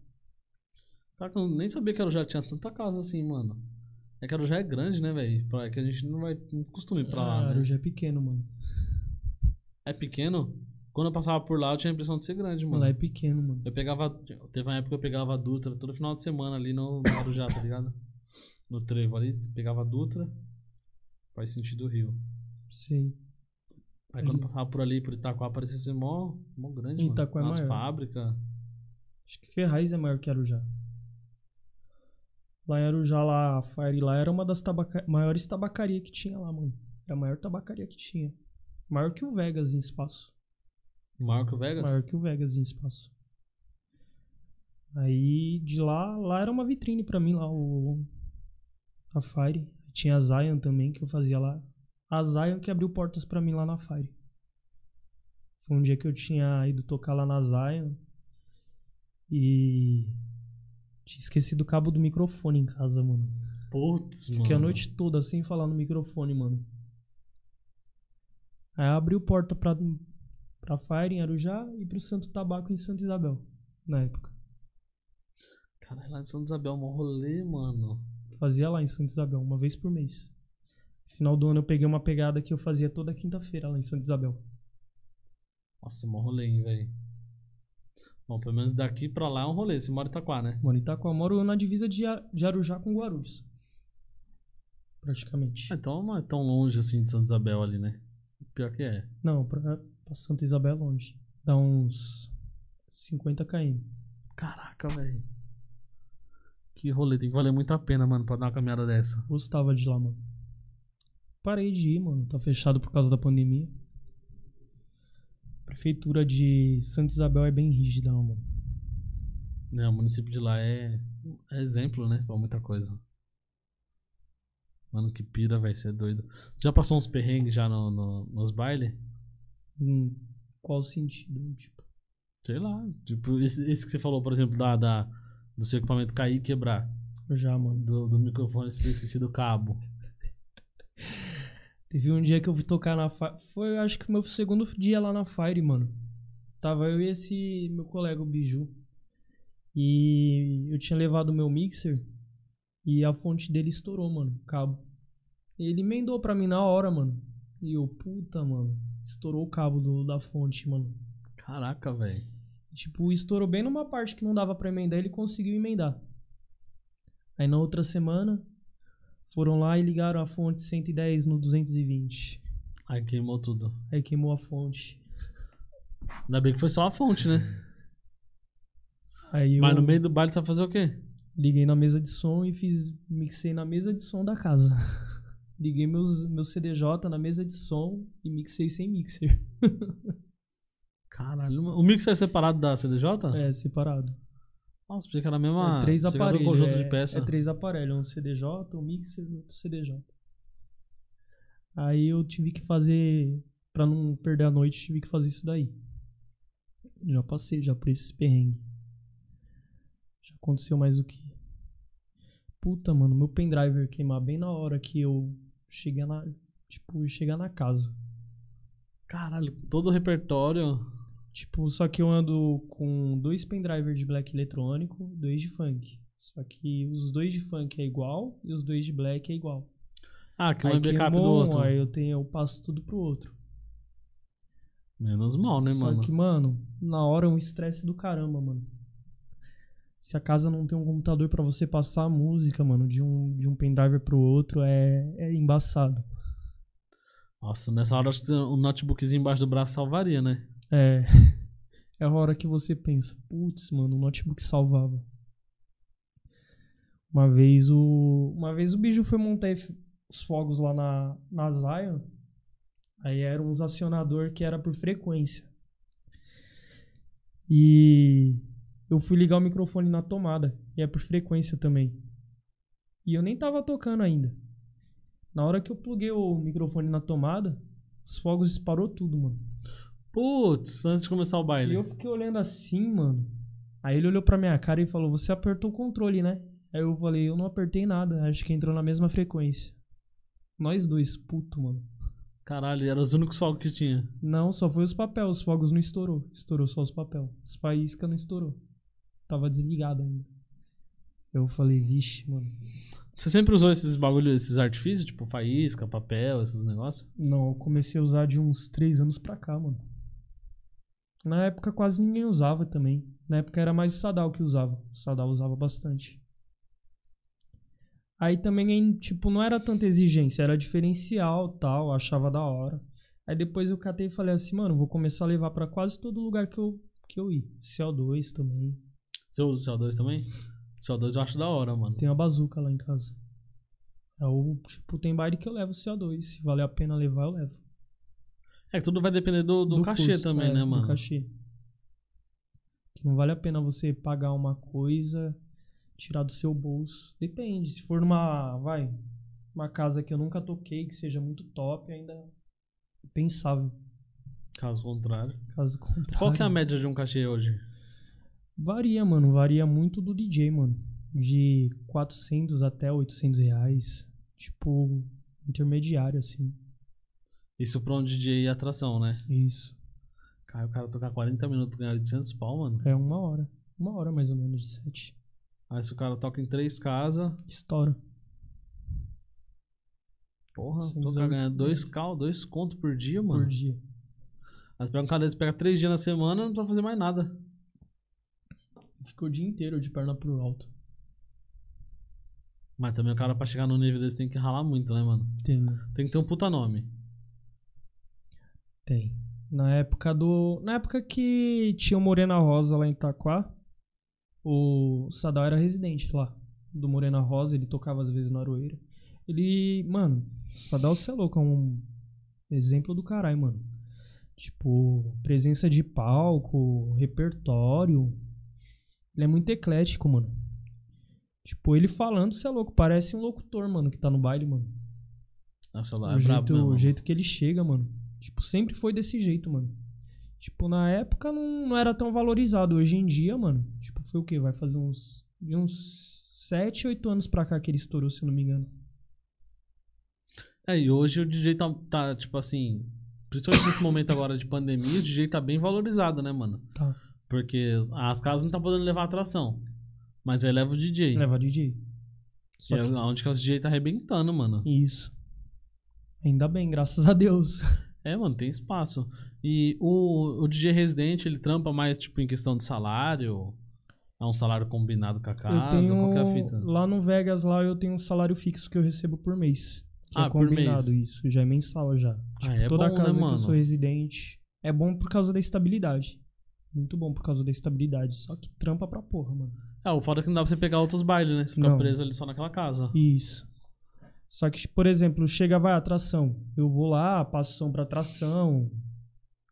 Cara, eu nem sabia que Arujá tinha tanta casa assim, mano. É que Arujá é grande, né, velho? É que a gente não vai. Não costuma ir pra lá, Ah, né? Arujá é pequeno, mano. É pequeno? Quando eu passava por lá, eu tinha a impressão de ser grande, mano. Lá é pequeno, mano. Eu pegava. Teve uma época que eu pegava a Dutra todo final de semana ali no, no Arujá, tá ligado? No trevo ali, pegava a Dutra. Faz sentido o Rio. Sei. Aí quando Uhum. passava por ali, por Itaquá, parecia ser mó, mó grande, Itaquá é mano. As maior. fábricas. Acho que Ferraz é maior que Arujá. Lá em Arujá, lá, a Fire lá era uma das tabaca... maiores tabacarias que tinha lá, mano. Era a maior tabacaria que tinha. Maior que o Vegas em espaço. Maior que o Vegas? Maior que o Vegas em espaço. Aí de lá, lá era uma vitrine pra mim lá, o a Fire. Tinha a Zion também que eu fazia lá. A Zion que abriu portas pra mim lá na Fire. Foi um dia que eu tinha ido tocar lá na Zion e tinha esquecido o cabo do microfone em casa, mano. Putz, mano. Fiquei a noite toda sem falar no microfone, mano. Aí abriu porta pra, pra Fire em Arujá e pro Santo Tabaco em Santa Isabel, na época. Caralho, lá de São Isabel, mó rolê, mano. Fazia lá em Santa Isabel, uma vez por mês. Final do ano eu peguei uma pegada que eu fazia toda quinta-feira lá em Santa Isabel. Nossa, mó rolê, hein, velho. Bom, pelo menos daqui pra lá é um rolê. Você mora em Itaquá, né? Moro em Itaquá, moro na divisa de, de Arujá com Guarulhos. Praticamente. Ah, então não é tão longe assim de Santa Isabel ali, né? Pior que é. Não, pra, pra Santa Isabel é longe. Dá uns 50 km. Caraca, velho. Que rolê, tem que valer muito a pena, mano, pra dar uma caminhada dessa. Gostava de lá, mano. Parei de ir, mano. Tá fechado por causa da pandemia. A prefeitura de Santa Isabel é bem rígida, lá, mano. Né, o município de lá é, é exemplo, né? Pra muita coisa. Mano, que pira, vai ser doido. Já passou uns perrengues já no, no- nos bailes? Em qual sentido? Tipo, Sei lá. Tipo, esse, esse que você falou, por exemplo, da, da, do seu equipamento cair e quebrar. já, mano. Do, do microfone, você ter esquecido o cabo. [laughs] Teve um dia que eu fui tocar na Fire. Foi, acho que meu segundo dia lá na Fire, mano. Tava eu e esse meu colega, o Biju. E eu tinha levado o meu mixer. E a fonte dele estourou, mano. O cabo. Ele emendou pra mim na hora, mano. E eu, puta, mano. Estourou o cabo do, da fonte, mano. Caraca, velho. Tipo, estourou bem numa parte que não dava pra emendar, ele conseguiu emendar. Aí na outra semana, foram lá e ligaram a fonte 110 no 220. Aí queimou tudo. Aí queimou a fonte. Ainda bem que foi só a fonte, né? Aí eu Mas no meio do baile você vai fazer o quê? liguei na mesa de som e fiz mixei na mesa de som da casa. [laughs] Liguei meus, meus CDJ na mesa de som e mixei sem mixer. [laughs] Caralho. O mixer é separado da CDJ? É, separado. Nossa, pensei que era a mesma. é três aparelhos. conjunto É, de peça. é três aparelhos. Um CDJ, um mixer e outro CDJ. Aí eu tive que fazer Pra não perder a noite, tive que fazer isso daí. Já passei já por esses perrengues. Já aconteceu mais o que? Puta, mano, meu pendrive queimar bem na hora que eu cheguei na. Tipo, chegar na casa. Caralho, todo o repertório. Tipo, só que eu ando com dois pendrivers de black eletrônico, dois de funk. Só que os dois de funk é igual e os dois de black é igual. Ah, que um é backup do outro. aí eu tenho, eu passo tudo pro outro. Menos mal, né, Só mano? que, mano, na hora é um estresse do caramba, mano. Se a casa não tem um computador pra você passar a música, mano, de um, de um pendrive pro outro, é, é embaçado. Nossa, nessa hora acho que um notebookzinho embaixo do braço salvaria, né? É. É a hora que você pensa, putz, mano, o notebook salvava. Uma vez o. Uma vez o bicho foi montar os fogos lá na, na Zion. Aí era uns acionador que era por frequência. E eu fui ligar o microfone na tomada. E é por frequência também. E eu nem tava tocando ainda. Na hora que eu pluguei o microfone na tomada, os fogos disparou tudo, mano. Putz, antes de começar o E baile. eu fiquei olhando assim, mano. Aí ele olhou pra minha cara e falou: Você apertou o controle, né? Aí eu falei: Eu não apertei nada. Acho que entrou na mesma frequência. Nós dois, puto, mano. Caralho, era os únicos fogos que tinha. Não, só foi os papéis. Os fogos não estourou. Estourou só os papéis. As faíscas não estourou. Tava desligado ainda. Eu falei: Vixe, mano. Você sempre usou esses bagulho, esses artifícios, tipo faísca, papel, esses negócios? Não, eu comecei a usar de uns três anos pra cá, mano. Na época quase ninguém usava também. Na época era mais o Sadal que usava. O Sadal usava bastante. Aí também, tipo, não era tanta exigência, era diferencial tal, achava da hora. Aí depois eu catei e falei assim, mano, vou começar a levar pra quase todo lugar que eu, que eu ir. CO2 também. Você usa o CO2 também? CO2 eu acho da hora, mano. Tem a bazuca lá em casa. É o, tipo, tem baile que eu levo CO2. Se valer a pena levar, eu levo. É que tudo vai depender do, do, cachê custo, também, é, né, do mano? cachê. Que não vale a pena você pagar uma coisa, tirar do seu bolso. Depende. Se for numa, vai, uma casa que eu nunca toquei, que seja muito top, ainda é pensável. Caso contrário. Caso contrário. Qual que é a média de um cachê hoje? Varia, mano. Varia muito do DJ, mano. De 400 até 800 reais. Tipo, intermediário, assim. Isso pra um DJ e atração, né? Isso. Cara, o cara tocar 40 minutos e ganhar 800 pau, mano. É uma hora. Uma hora mais ou menos de set. Aí se o cara toca em três casas, Estoura. porra, usar ganhar muito dois cal, dois conto por dia, mano. Por dia. Aí você pega um cara desse, pega três dias na semana, não precisa fazer mais nada. Fica o dia inteiro de perna pro alto. Mas também o cara pra chegar no nível desse tem que ralar muito, né, mano? Tem, mano. Tem que ter um puta nome. Tem. Na época do. Na época que tinha o Morena Rosa lá em Itaquá, o Sadal era residente lá. Do Morena Rosa, ele tocava às vezes na Aroeira. Ele. Mano, Sadal, você é louco, é um exemplo do caralho, mano. Tipo, presença de palco, repertório. Ele é muito eclético, mano. Tipo, ele falando, você é louco, parece um locutor, mano, que tá no baile, mano. Nossa, lá o, é brabo jeito, mesmo. o jeito que ele chega, mano. Tipo, sempre foi desse jeito, mano. Tipo, na época não, não era tão valorizado. Hoje em dia, mano, tipo, foi o quê? Vai fazer uns. De uns 7, 8 anos pra cá que ele estourou, se eu não me engano. É, e hoje o DJ tá, tá, tipo assim, principalmente nesse momento agora de pandemia, o DJ tá bem valorizado, né, mano? Tá. Porque as casas não tá podendo levar atração. Mas aí leva o DJ. Leva DJ. Que Só é que- onde que o DJ tá arrebentando, mano. Isso. Ainda bem, graças a Deus. [laughs] É, mano, tem espaço. E o, o DJ residente, ele trampa mais, tipo, em questão de salário? É um salário combinado com a eu casa? tenho. Qual que é a fita? Lá no Vegas, lá eu tenho um salário fixo que eu recebo por mês. Que Ah, é por combinado mês. isso. Já é mensal já. Tipo, Ah, é toda bom, casa né, que mano? eu sou residente. É bom por causa da estabilidade. Muito bom por causa da estabilidade. Só que trampa pra porra, mano. É, o foda é que não dá pra você pegar outros bailes, né? Você fica Não. preso ali só naquela casa. Isso. Só que, por exemplo, chega, vai, atração. Eu vou lá, passo som pra atração.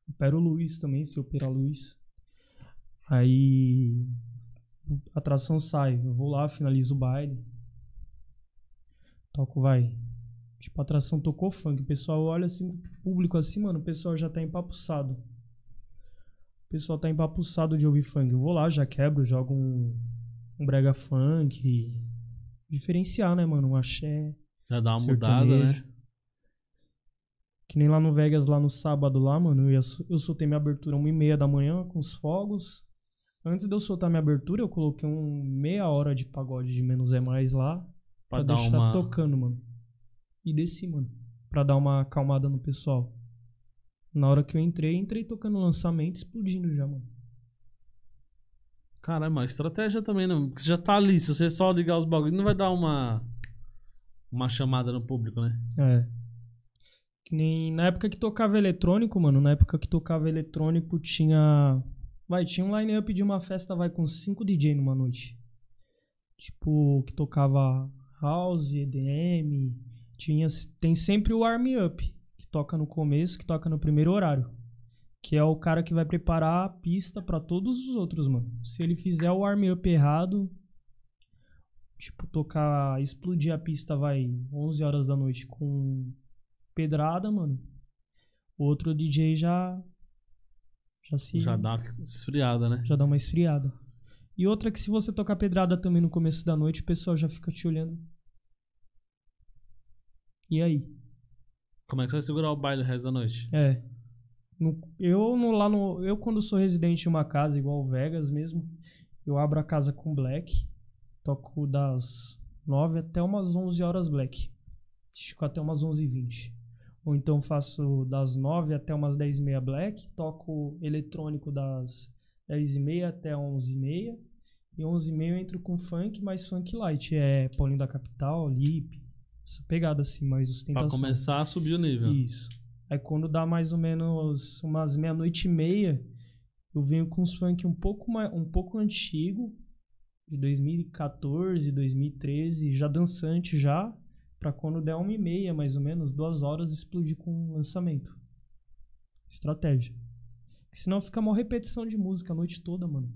Opero luz também, se opera luz. Aí. Atração sai. Eu vou lá, finalizo o baile. Toco, vai. Tipo, atração tocou funk. O pessoal olha assim, público assim, mano, o pessoal já tá empapuçado. O pessoal tá empapuçado de ouvir funk. Eu vou lá, já quebro, jogo um, um brega funk. Diferenciar, né, mano? Um axé. Já dá uma mudada, né? Que nem lá no Vegas, lá no sábado, lá, mano, eu, ia, eu soltei minha abertura 1 e meia da manhã com os fogos. Antes de eu soltar minha abertura, eu coloquei um meia hora de pagode de menos é mais lá. Pra Pra, dar deixar uma. tocando, mano. E desci, mano. Pra dar uma acalmada no pessoal. Na hora que eu entrei, entrei tocando lançamento, explodindo já, mano. Caralho, mas estratégia também, não. Porque você já tá ali. Se você só ligar os bagulhos, não vai dar uma. Uma chamada no público, né? É. Que nem na época que tocava eletrônico, mano, na época que tocava eletrônico tinha. Vai, tinha um line-up de uma festa, vai, com 5 DJ numa noite. Tipo, que tocava house, EDM. Tinha, tem sempre o Arm Up, que toca no começo, que toca no primeiro horário. Que é o cara que vai preparar a pista pra todos os outros, mano. Se ele fizer o Arm Up errado, tipo, tocar, explodir a pista, vai, 11 horas da noite com pedrada, mano. Outro DJ já. Já se. Já dá esfriada, né? já dá uma esfriada. E outra que se você tocar pedrada também no começo da noite, o pessoal já fica te olhando. E aí? Como é que você vai segurar o baile o resto da noite? É. No- eu no, lá no. Eu quando sou residente em uma casa, igual o Vegas mesmo, eu abro a casa com black. Toco das 9 até umas 11 horas black. Fico até umas 11h20. Ou então faço das 9 até umas 10h30 black. Toco eletrônico das 10h30 até 11h30. E 11h30 eu entro com funk, mais funk light. É Paulinho da Capital, Lip. Essa pegada assim, mais Pra ostentação. começar a subir o nível. Isso. Aí quando dá mais ou menos umas meia-noite e meia, eu venho com uns funk um pouco, mais, um pouco antigo, de 2014, 2013, já dançante já, pra quando der uma e meia, mais ou menos, duas horas, explodir com o lançamento. Estratégia. Porque senão fica uma repetição de música a noite toda, mano.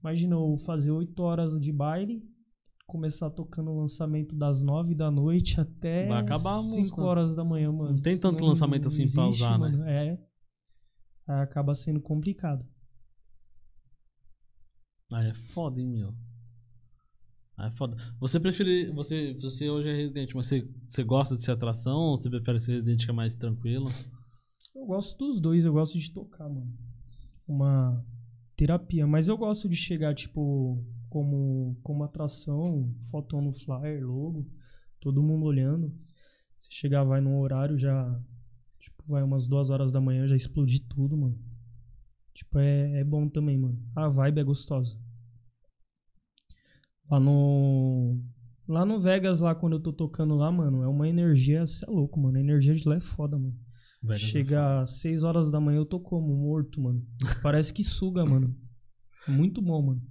Imagina eu fazer oito horas de baile, começar tocando o lançamento das nove da noite até Vai acabar a 5 música. horas da manhã, mano. Não tem tanto Não lançamento assim pra existe, usar, né? mano. É. Aí acaba sendo complicado. Aí é foda, hein, meu. Aí é foda. Você prefere. Você, você hoje é residente, mas você, você gosta de ser atração ou você prefere ser residente que é mais tranquilo? Eu gosto dos dois, eu gosto de tocar, mano. Uma terapia, mas eu gosto de chegar, tipo, como, como atração, fotão no flyer, logo, todo mundo olhando. Você chegar, vai num horário, já, tipo, vai umas duas horas da manhã, já explodir tudo, mano. Tipo, é, é bom também, mano. A vibe é gostosa. Lá no. Lá no Vegas, lá quando eu tô tocando lá, mano, é uma energia, você é louco, mano. A energia de lá é foda, mano. Vegas é Chega às 6 horas da manhã, eu tô como? Morto, mano. Parece que suga, mano. É muito bom, mano.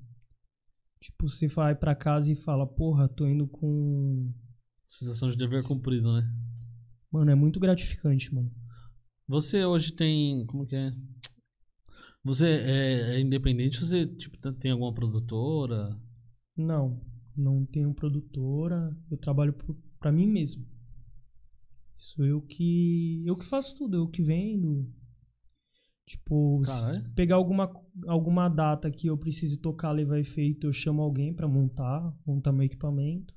Tipo, você vai pra casa e fala, porra, tô indo com. Sensação de dever cumprido, né? Mano, é muito gratificante, mano. Você hoje tem. Como que é? Você é, é independente? Você tipo, tem alguma produtora? Não, não tenho produtora. Eu trabalho pra mim mesmo. Sou eu que. Eu que faço tudo, eu que vendo. Tipo, pegar alguma, alguma data que eu precise tocar, levar efeito, eu chamo alguém pra montar, montar meu equipamento.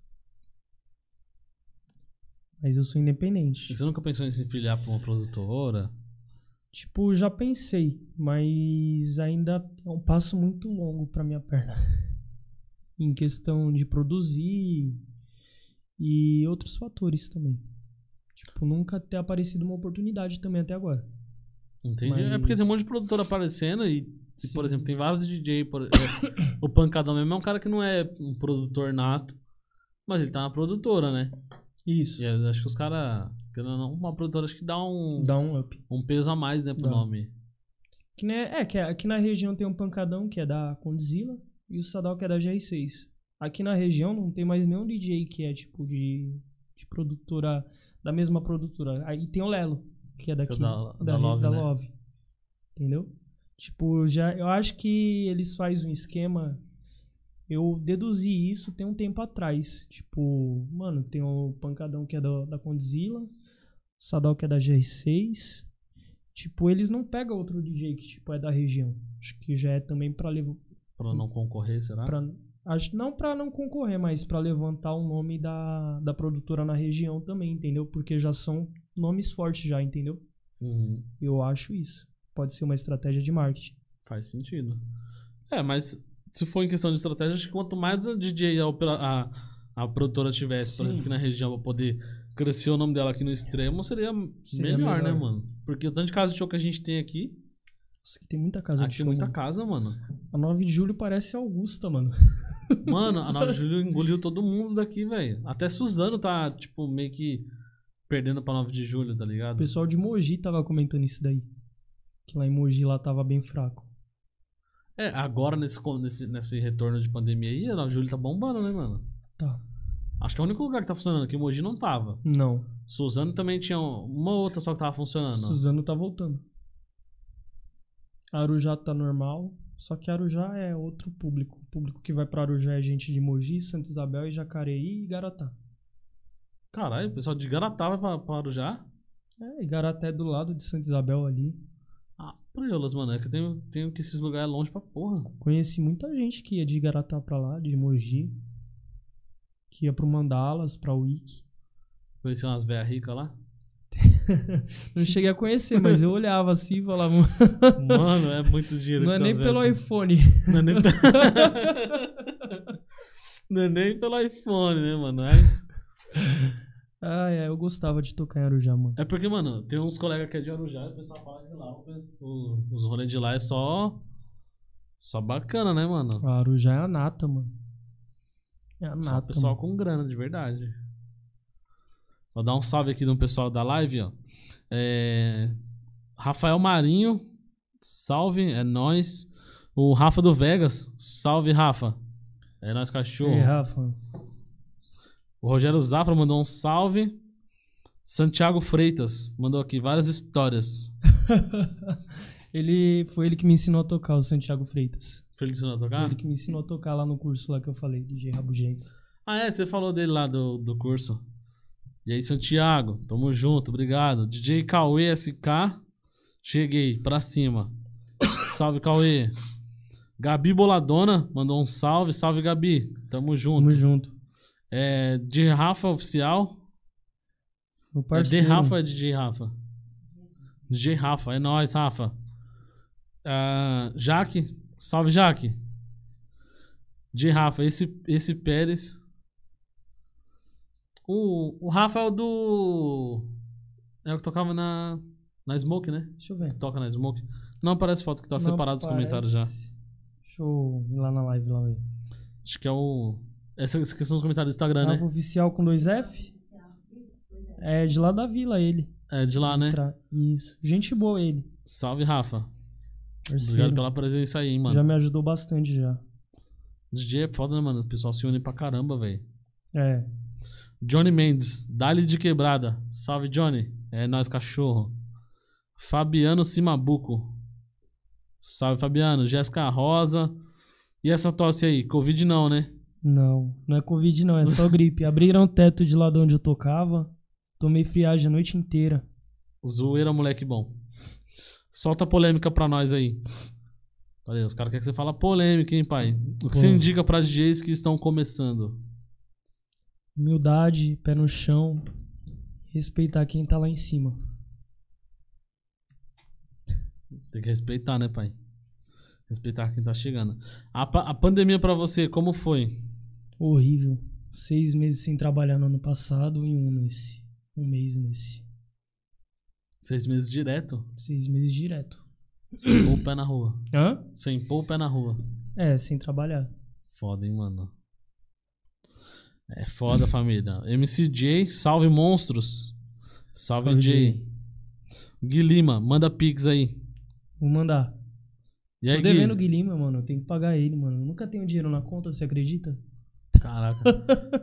Mas eu sou independente. Você nunca pensou em se filiar pra uma produtora? Tipo, já pensei, mas ainda é um passo muito longo pra minha perna. Em questão de produzir e outros fatores também. Tipo, nunca ter aparecido uma oportunidade também até agora. Entendi. Mas- É porque tem um monte de produtor aparecendo e, e, por exemplo, tem vários DJ. Por, é, [coughs] o Pancadão mesmo é um cara que não é um produtor nato, mas ele tá na produtora, né? Isso. E acho que os caras, uma produtora acho que dá um, Dá um up. um peso a mais, né, pro Dá. nome. Que, né, é, que aqui na região tem um pancadão que é da Condzilla e o Sadal que é da GR6. Aqui na região não tem mais nenhum DJ que é tipo de, de produtora, da mesma produtora. Aí tem o Lelo, que é daqui, Que é da- da Love, da né? Love. Entendeu? Tipo, já, eu acho que eles fazem um esquema Eu deduzi isso tem um tempo atrás. Tipo, mano, tem o Pancadão que é da, da Condzilla, Sadal que é da GR6. Tipo, eles não pegam outro DJ que tipo, é da região. Acho que já é também pra levar. Pra não concorrer, será? Pra, acho, não pra não concorrer, mas pra levantar o nome da, da produtora na região também, entendeu? Porque já são nomes fortes já, entendeu? Uhum. Eu acho isso. Pode ser uma estratégia de marketing. Faz sentido. É, mas se for em questão de estratégia, acho que quanto mais a DJ, a, a, a produtora tivesse, por Sim. exemplo, aqui na região, pra poder crescer o nome dela aqui no extremo, seria, Seria melhor, né, melhor. mano? Porque o tanto de casa de show que a gente tem aqui, Nossa, que tem muita casa aqui tem muita mano. casa, mano. A 9 de julho parece Augusta, mano. [laughs] Mano, a 9 de julho engoliu todo mundo daqui, velho. Até Suzano tá, tipo, meio que perdendo pra 9 de julho, tá O ligado? pessoal de Mogi tava comentando isso daí. Que lá em Mogi lá tava bem fraco. É, agora nesse, nesse, nesse retorno de pandemia aí, a 9 de julho tá bombando, né, mano? Tá. Acho que é o único lugar que tá funcionando aqui. Mogi não tava. Não. Suzano também tinha uma outra só que tava funcionando. Suzano tá voltando. Arujá tá normal. Só que Arujá é outro público. O público que vai pra Arujá é gente de Mogi, Santa Isabel e Jacareí e Garatá. Caralho, o pessoal de Garatá vai pra, pra Arujá. É, e Garatá é do lado de Santa Isabel ali. Ah, preolas, mano. É que eu tenho, tenho que esses lugares é longe pra porra. Conheci muita gente que ia de Garatá pra lá, de Mogi. Que ia pro Mandalas, pra Wiki. Conheci umas velhas ricas lá. [laughs] Não cheguei a conhecer, mas eu olhava assim e falava. Mano, é muito dinheiro. Não é nem pelo iPhone. Não é nem, pe- [laughs] [laughs] Não é nem pelo iPhone, né, mano? Mas- Ah, é, eu gostava de tocar em Arujá, mano. É porque, mano, tem uns colegas que é de Arujá e o pessoal fala que lá o- o- os rolês de lá é só. Só bacana, né, mano? A Arujá é a nata, mano. É a Só nata. pessoal mano. com grana, de verdade. Vou dar um salve aqui no pessoal da live, ó. É, Rafael Marinho, salve, é nóis. O Rafa do Vegas, salve, Rafa. É nóis, cachorro. Ei, Rafa. O Rogério Zafra mandou um salve. Santiago Freitas mandou aqui várias histórias. [laughs] ele foi ele que me ensinou a tocar, o Santiago Freitas. Feliz de Foi tocar? ele que me ensinou a tocar lá no curso lá que eu falei, DJ Rabugento. Ah, é, você falou dele lá do, do curso. E aí, Santiago, tamo junto, obrigado. DJ Cauê SK, cheguei, pra cima. Salve, Cauê. Gabi Boladona mandou um salve, salve, Gabi. Tamo junto. Tamo junto. É, de Rafa Oficial. Meu É parceiro. de Rafa é DJ Rafa? DJ Rafa, é nóis, Rafa. Ah, Jaque, salve, Jaque. De Rafa, esse, esse Pérez. O, o Rafa é o do. É o que tocava na, na Smoke, né? Deixa eu ver. Toca na Smoke. Não aparece foto que tá separado dos comentários já. Deixa eu ir lá na live lá ver. Acho que é o. Essa, essa questão dos comentários do Instagram, Rafa né? oficial com dois F? É de lá da vila ele. É de lá, né? Isso. Gente boa ele. Salve, Rafa. Parceiro. Obrigado pela presença aí, hein, mano. Já me ajudou bastante já. DJ é foda, né, mano? O pessoal se une pra caramba, velho. É. Johnny Mendes, Dali de Quebrada. Salve, Johnny. É nós, cachorro. Fabiano Simabuco. Salve, Fabiano. Jéssica Rosa. E essa tosse aí? Covid não, né? Não, não é Covid não, é só [laughs] gripe. Abriram o teto de lá de onde eu tocava. Tomei friagem a noite inteira. Zoeira, moleque bom. Solta polêmica pra nós aí. Olha os caras querem que você fala polêmica, hein, pai? O que você Pô. indica pra DJs que estão começando? Humildade, pé no chão. Respeitar quem tá lá em cima. Tem que respeitar, né, pai? Respeitar quem tá chegando. A, pa- a pandemia pra você, como foi? Horrível. Seis meses sem trabalhar no ano passado e um nesse. Um mês nesse. Seis meses direto? Seis meses direto. Sem pôr o pé na rua. Hã? Sem pôr o pé na rua. É, sem trabalhar. Foda, hein, mano? É foda, família. MCJ, salve monstros. Salve, Salve, Jay. Gui Lima, manda pix aí. Vou mandar. E aí, Tô devendo o Guilherme, mano. Eu tenho que pagar ele, mano. Eu nunca tenho dinheiro na conta, você acredita? Caraca.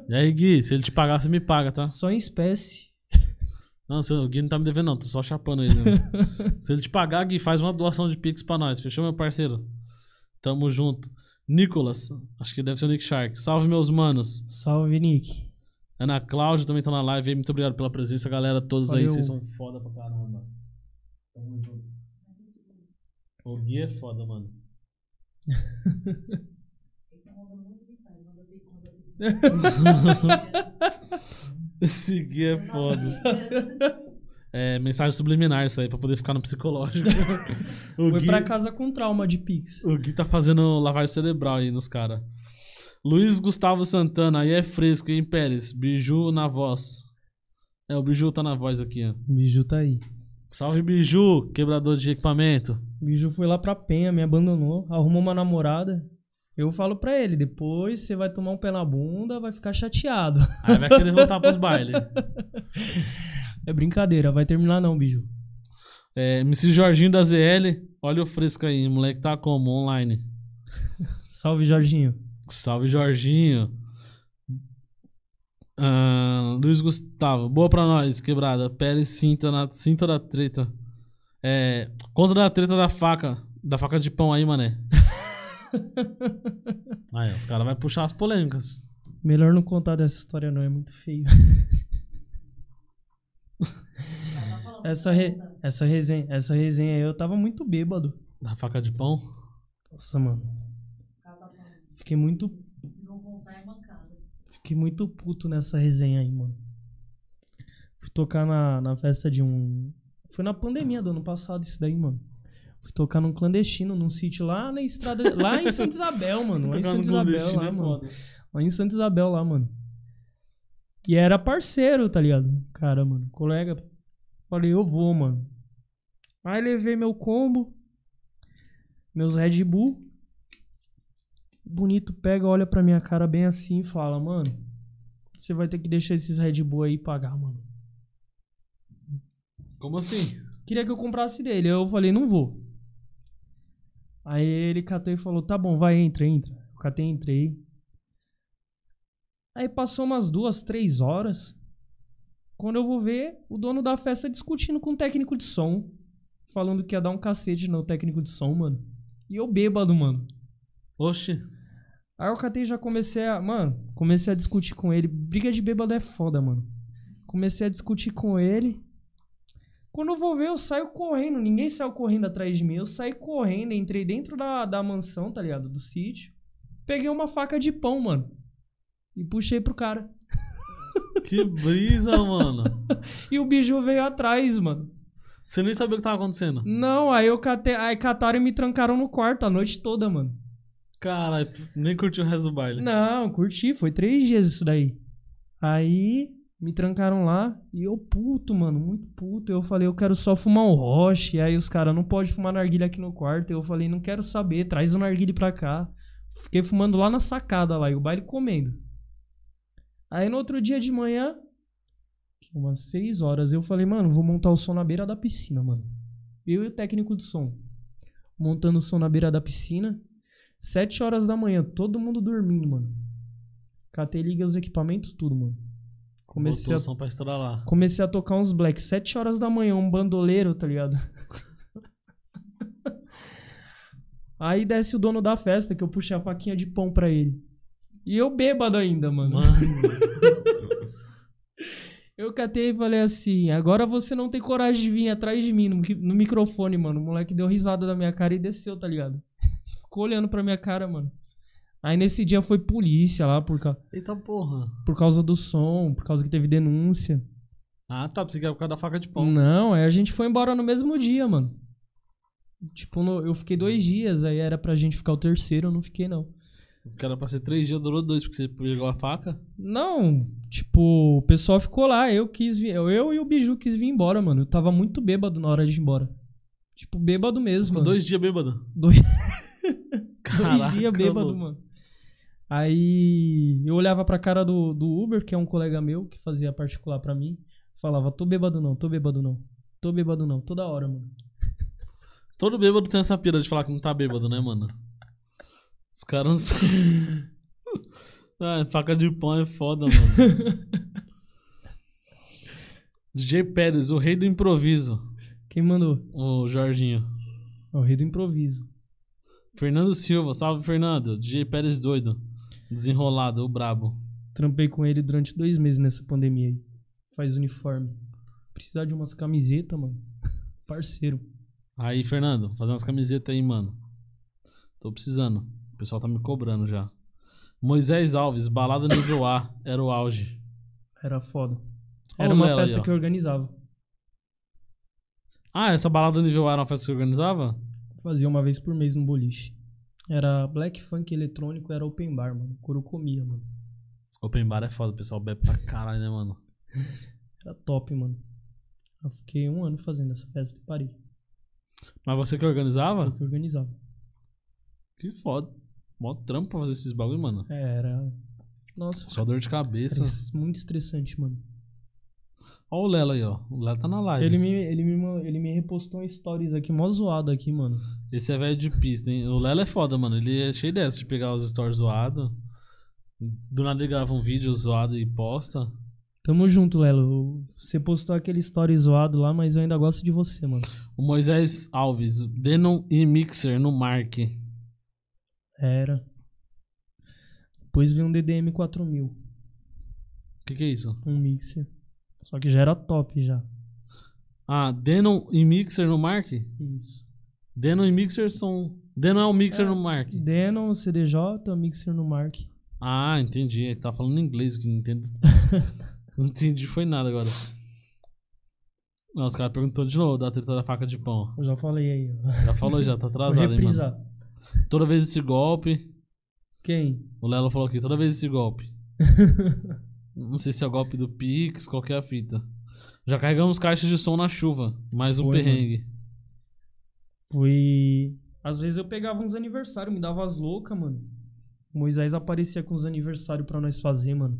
e aí, Gui, se ele te pagar, você me paga, tá? Só em espécie. Não, o Gui não tá me devendo, não. Tô só chapando ele. né? [laughs] se ele te pagar, Gui, faz uma doação de pix pra nós. Fechou, meu parceiro? Tamo junto. Nicolas, acho que deve ser o Nick Shark. Salve, meus manos. Salve, Nick. Ana Cláudia também tá na live aí. Muito obrigado pela presença, galera. Todos aí, Valeu. vocês são foda pra caramba. Tamo junto. O Gui é foda, mano. [laughs] [laughs] Esse Gui é foda. [laughs] É, mensagem subliminar isso aí, pra poder ficar no psicológico. [laughs] o, Foi Gui, pra casa com trauma de Pix. o Gui tá fazendo lavagem cerebral aí nos caras. Luiz Gustavo Santana, aí é fresco, hein, Pérez? Biju na voz. É, o Biju tá na voz aqui, ó. Biju tá aí. Salve, Biju, quebrador de equipamento. Biju foi lá pra Penha, me abandonou, arrumou uma namorada. Eu falo pra ele, depois você vai tomar um pé na bunda, vai ficar chateado. Aí vai querer voltar pros [laughs] bailes. É brincadeira, vai terminar não, Biju. É, MC Jorginho da ZL, olha o fresco aí, moleque tá como? Online. [laughs] Salve, Jorginho. Salve, Jorginho. Ah, Luiz Gustavo, boa pra nós, quebrada. Pérez cinta, na, cinta da treta. É, conta da treta da faca, da faca de pão aí, mané. [laughs] aí, os caras vão puxar as polêmicas. Melhor não contar dessa história não, é muito feio. [laughs] essa, re- essa, resenha, essa resenha aí eu tava muito bêbado. Da faca de pão? Nossa, mano. Fiquei muito. Fiquei muito puto nessa resenha aí, mano. Fui tocar na, na festa de um. Foi na pandemia do ano passado isso daí, mano. Fui tocar num clandestino, num sítio lá na estrada. Lá em Santa Isabel, mano. Lá em Santa Isabel, lá, é mano. Lá em Santa Isabel, lá, mano. E era parceiro, tá ligado? Cara, mano. Colega. Falei, eu vou, mano. Aí levei meu combo. Meus Red Bull. Bonito pega, olha pra minha cara bem assim e fala, mano. Você vai ter que deixar esses Red Bull aí pagar, mano. Como assim? Queria que eu comprasse dele. Eu falei, não vou. Aí ele catou e falou, tá bom, vai, entra, entra. Eu catei, entrei. Aí passou umas duas, três horas. Quando eu vou ver, o dono da festa discutindo com o técnico de som. Falando que ia dar um cacete no técnico de som, mano. E eu bêbado, mano. Oxi. Aí eu catei e já comecei a. Mano, comecei a discutir com ele. Briga de bêbado é foda, mano. Comecei a discutir com ele. Quando eu vou ver, eu saio correndo. Ninguém saiu correndo atrás de mim. Eu saí correndo, entrei dentro da, da mansão, tá ligado? Do sítio. Peguei uma faca de pão, mano. E puxei pro cara. Que brisa, mano. [laughs] E o biju veio atrás, mano. Você nem sabia o que tava acontecendo. Não, aí eu catei. Aí cataram e me trancaram no quarto a noite toda, mano. Caralho, nem curtiu o resto do baile. Não, curti, foi três dias isso daí. Aí me trancaram lá e eu puto, mano, muito puto. Eu falei, eu quero só fumar um roche. Aí os caras, não pode fumar narguilha aqui no quarto. Eu falei, não quero saber, traz o narguilha pra cá. Fiquei fumando lá na sacada lá e o baile comendo. Aí no outro dia de manhã, umas seis horas, eu falei, mano, vou montar o som na beira da piscina, mano. Eu e o técnico de som. Montando o som na beira da piscina. Sete horas da manhã, todo mundo dormindo, mano. Catei, liguei os equipamentos, tudo, mano. Comecei Botou a, o som pra estourar lá. comecei a tocar uns black. Sete horas da manhã, um bandoleiro, tá ligado? [laughs] Aí desce o dono da festa, que eu puxei a faquinha de pão pra ele. E eu bêbado ainda, mano. Mano, [laughs] Eu catei e falei assim: agora você não tem coragem de vir atrás de mim no, no microfone, mano. O moleque deu risada da minha cara e desceu, tá ligado? [laughs] Ficou olhando pra minha cara, mano. Aí nesse dia foi polícia lá por, ca- eita porra. por causa do som, por causa que teve denúncia. Ah, tá, pensei que era por causa da faca de pão. Não, aí a gente foi embora no mesmo dia, mano. Tipo, no- eu fiquei dois dias, aí era pra gente ficar o terceiro, eu não fiquei, não. Era pra ser três dias, durou dois, porque você pegou a faca. Não, tipo, o pessoal ficou lá, eu quis vir, eu e o Biju quis vir embora, mano. Eu tava muito bêbado na hora de ir embora. Tipo, bêbado mesmo, Ficou mano. dois dias bêbado. Dois, [laughs] Caraca, dois dias bêbado, louco. mano. Aí eu olhava pra cara do, do Uber, que é um colega meu que fazia particular pra mim. Falava, tô bêbado não, tô bêbado não. Tô bêbado não, toda hora, mano. Todo bêbado tem essa pira de falar que não tá bêbado, né, mano? Os caras. [laughs] ah, faca de pão é foda, mano. [laughs] DJ Pérez, o rei do improviso. Quem mandou? O Jorginho. É o rei do improviso. Fernando Silva, salve Fernando. DJ Pérez doido. Desenrolado, o brabo. Trampei com ele durante dois meses nessa pandemia aí. Faz uniforme. Precisar de umas camisetas, mano. [laughs] Parceiro. Aí, Fernando, fazer umas camisetas aí, mano. Tô precisando. O pessoal tá me cobrando já. Moisés Alves, balada nível A, era o auge. Era foda. Era uma aí, festa ó. que eu organizava. Ah, essa balada nível A era uma festa que você organizava? Fazia uma vez por mês no boliche. Era black funk eletrônico, era open bar, mano. Coro comia, mano. Open bar é foda, o pessoal bebe pra caralho, né, mano? [laughs] Era top, mano. Eu fiquei um ano fazendo essa festa e parei. Mas você que organizava? Eu que organizava. Que foda. Mó trampo pra fazer esses bagulho, mano. É, era. Nossa, Só dor de cabeça. muito estressante, mano. Ó o Lelo aí, ó. O Lelo tá na live. Ele me, ele, me, ele me repostou um stories aqui, mó zoado aqui, mano. Esse é velho de pista, hein? O Lelo é foda, mano. Ele é cheio dessa de pegar os stories zoados. Do nada ele grava um vídeo zoado e posta. Tamo junto, Lelo. Você postou aquele story zoado lá, mas eu ainda gosto de você, mano. O Moisés Alves, Denon e Mixer no Mark. Era. Depois veio um DDM 4000, O que, que é isso? um mixer. Só que já era top já. Ah, Denon e Mixer no Mark? Isso. Denon e Mixer são. Denon é um mixer É. no Mark. Denon, CDJ, mixer no Mark. Ah, entendi. Ele tá falando inglês, que não entendo. [laughs] não entendi, foi nada agora. Não, os caras perguntou de novo da treta da faca de pão. Eu já falei aí. Já falou já, tá atrasado, hein, mano. Toda vez esse golpe. Quem? O Lelo falou aqui, toda vez esse golpe. [laughs] Não sei se é o golpe do Pix, qual que é a fita. Já carregamos caixas de som na chuva. Mais um Foi, perrengue. Foi. Às vezes eu pegava uns aniversários, me dava as loucas, mano. O Moisés aparecia com os aniversários pra nós fazer, mano.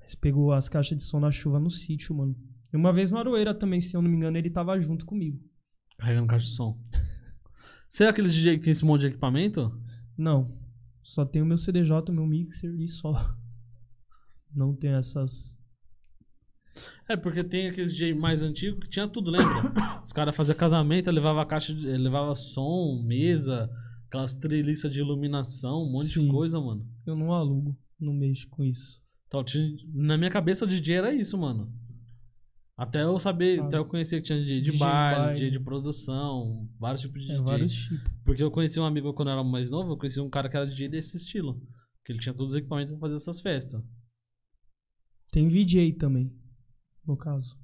Mas pegou as caixas de som na chuva no sítio, mano. E uma vez no Aroeira também, se eu não me engano, ele tava junto comigo. Carregando caixa de som. Você é aqueles DJ que tem esse monte de equipamento? Não. Só tem o meu CDJ, meu mixer e só. [laughs] Não tem essas. É, porque tem aqueles DJ mais antigos que tinha tudo, lembra? [coughs] Os caras faziam casamento, levava caixa, de, levava som, mesa, aquelas treliças de iluminação, um monte de Sim. coisa, mano. Eu não alugo, não mexo com isso. Então, na minha cabeça, DJ era isso, mano. Até eu saber, Ah. até eu conhecer que tinha DJ de de baile, baile. DJ de produção, vários tipos de É DJ. vários tipos. Porque eu conheci um amigo quando eu era mais novo, eu conheci um cara que era DJ desse estilo. Que ele tinha todos os equipamentos pra fazer essas festas. Tem VJ também, no caso.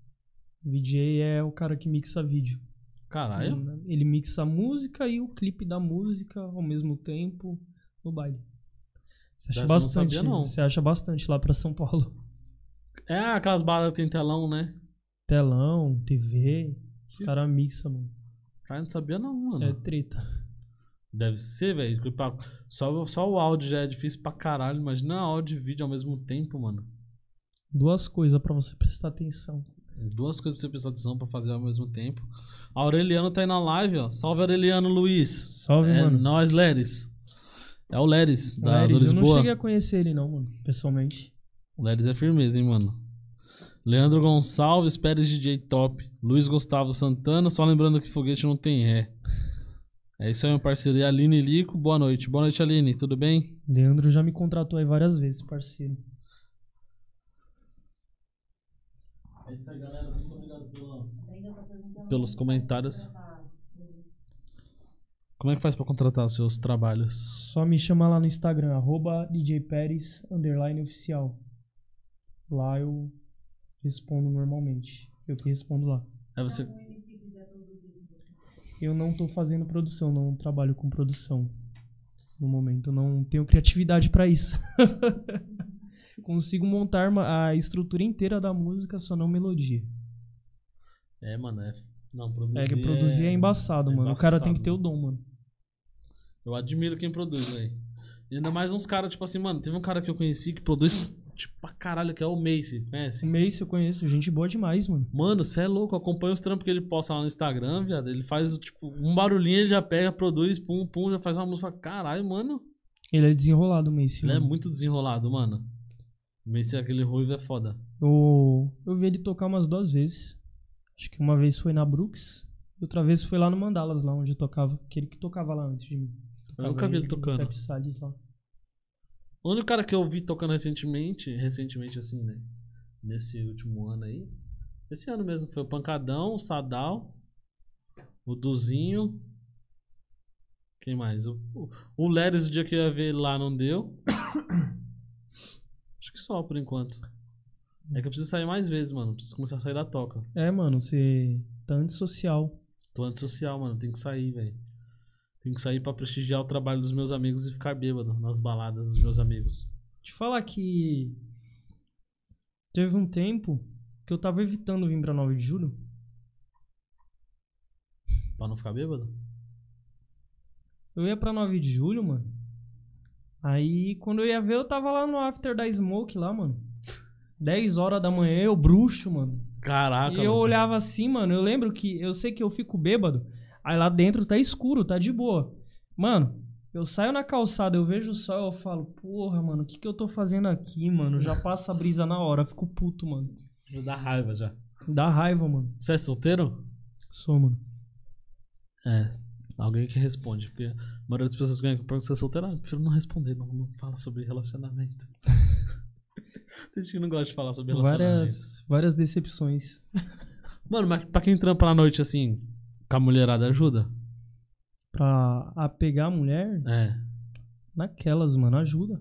VJ é o cara que mixa vídeo. Caralho. Ele mixa a música e o clipe da música ao mesmo tempo no baile. Você acha Dessa eu não bastante, sabia, não. você acha bastante lá pra São Paulo. É aquelas baladas que tem telão, né? Telão, TV, os caras mixam, mano. Cara, não sabia não, mano. É treta. Deve ser, velho. Só, só o áudio já é difícil pra caralho. Imagina áudio e vídeo ao mesmo tempo, mano. Duas coisas pra você prestar atenção. Duas coisas pra você prestar atenção pra fazer ao mesmo tempo. A Aureliano tá aí na live, ó. Salve, Aureliano Luiz. Salve, é mano. nós, Leris. É o Leris, da, Leris, eu não cheguei a conhecer ele não, mano, pessoalmente. O Leris é firmeza, hein, mano. Leandro Gonçalves, Pérez DJ Top. Luiz Gustavo Santana, só lembrando que foguete não tem ré. É isso aí, meu parceiro. E Aline Lico, boa noite. Boa noite, Aline. Tudo bem? Leandro já me contratou aí várias vezes, parceiro. É isso aí, galera. Muito obrigado pelos comentários. Como é que faz pra contratar os seus trabalhos? Só me chama lá no Instagram, arroba DJ Pérez, underline oficial. Lá eu respondo normalmente. Eu que respondo lá. Aí você. Eu não tô fazendo produção, não trabalho com produção. No momento, não tenho criatividade pra isso. [laughs] Consigo montar a estrutura inteira da música, só não melodia. É, mano, é. Não, produzir. É que produzir é embaçado, é mano. O cara tem que embaçado. ter o dom, mano. Eu admiro quem produz, velho. E ainda mais uns caras, tipo assim, mano, teve um cara que eu conheci que produz, tipo, pra caralho, que é o Macy, O conhece? Mace eu conheço, gente boa demais, mano. Mano, você é louco, acompanha os trampos que ele posta lá no Instagram, viado. Ele faz, tipo, um barulhinho, ele já pega, produz, pum, pum, já faz uma música. Caralho, mano. Ele é desenrolado, o Mace. Ele é mano. muito desenrolado, mano. O Macy, aquele ruivo, é foda. Eu, eu vi ele tocar umas duas vezes. Acho que uma vez foi na Brooks. E outra vez foi lá no Mandalas, lá onde eu tocava. Aquele que tocava lá antes de mim. Eu nunca vi ele tocando. Lá. O único cara que eu vi tocando recentemente, recentemente assim, né? Nesse último ano aí. Esse ano mesmo foi o Pancadão, o Sadal, o Duzinho. Quem mais? O, o, o Leris, o dia que eu ia ver ele lá, não deu. [coughs] Acho que só por enquanto. É que eu preciso sair mais vezes, mano. Preciso começar a sair da toca. É, mano, você tá antissocial. Tô antissocial, mano. Tem que sair, velho. Tem que sair pra prestigiar o trabalho dos meus amigos e ficar bêbado nas baladas dos meus amigos. Te falar que teve um tempo que eu tava evitando vir pra 9 de julho. Pra não ficar bêbado? Eu ia pra 9 de julho, mano. Aí quando eu ia ver, eu tava lá no after da Smoke lá, mano. 10 horas da manhã, eu bruxo, mano. Caraca. E eu mano. olhava assim, mano, eu lembro que eu sei que eu fico bêbado, aí lá dentro tá escuro, tá de boa. Mano, eu saio na calçada, eu vejo o sol, eu falo, porra, mano, o que que eu tô fazendo aqui, mano? Já [laughs] passa a brisa na hora, eu fico puto, mano. Já dá raiva já. Dá raiva, mano. Você é solteiro? Sou, mano. É. Alguém que responde. Porque a maioria das pessoas que ganham pergunta se é solteiro, ah, eu prefiro não responder, não, não fala sobre relacionamento. [laughs] Tem gente que não gosta de falar sobre relacionamento. Várias, várias decepções. Mano, mas pra quem trampa na noite assim, com a mulherada ajuda? Pra apegar a mulher, É. naquelas, mano, ajuda.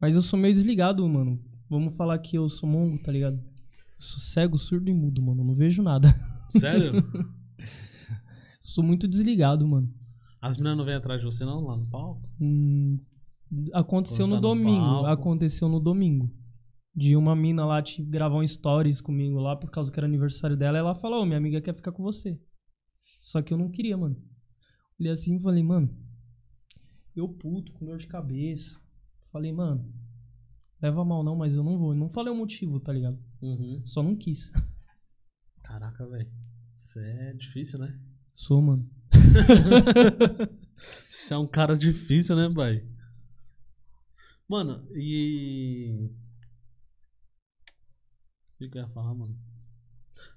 Mas eu sou meio desligado, mano. Vamos falar que eu sou mongo, tá ligado? Eu sou cego, surdo e mudo, mano. Não vejo nada. Sério? [laughs] Sou muito desligado, mano. As meninas não vêm atrás de você não, lá no palco? Hum, aconteceu no tá no domingo. palco. aconteceu no domingo. De uma mina lá te gravar um stories comigo lá por causa que era aniversário dela. E ela falou: Ô, minha amiga quer ficar com você. Só que eu não queria, mano. Olhei assim e falei, mano. Eu puto, com dor de cabeça. Falei, mano. Leva mal não, mas eu não vou. Eu não falei o motivo, tá ligado? Uhum. Só não quis. [laughs] Caraca, velho. Isso é difícil, né? Sou, mano. [laughs] Você é um cara difícil, né, pai? Mano, e. O que eu ia falar, mano?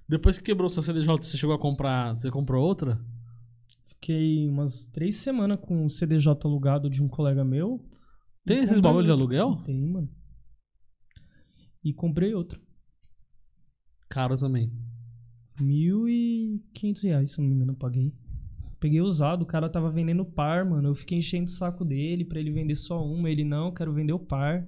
Depois que quebrou sua CDJ, você chegou a comprar. Você comprou outra? Fiquei umas três semanas com o CDJ alugado de um colega meu. Tem esses bagulho de aluguel? Tem, mano. E comprei outro. Caro também. Mil e quinhentos reais, se não me engano, eu paguei. Peguei usado, o cara tava vendendo par, mano. Eu fiquei enchendo o saco dele pra ele vender só uma. Ele, não, quero vender o par.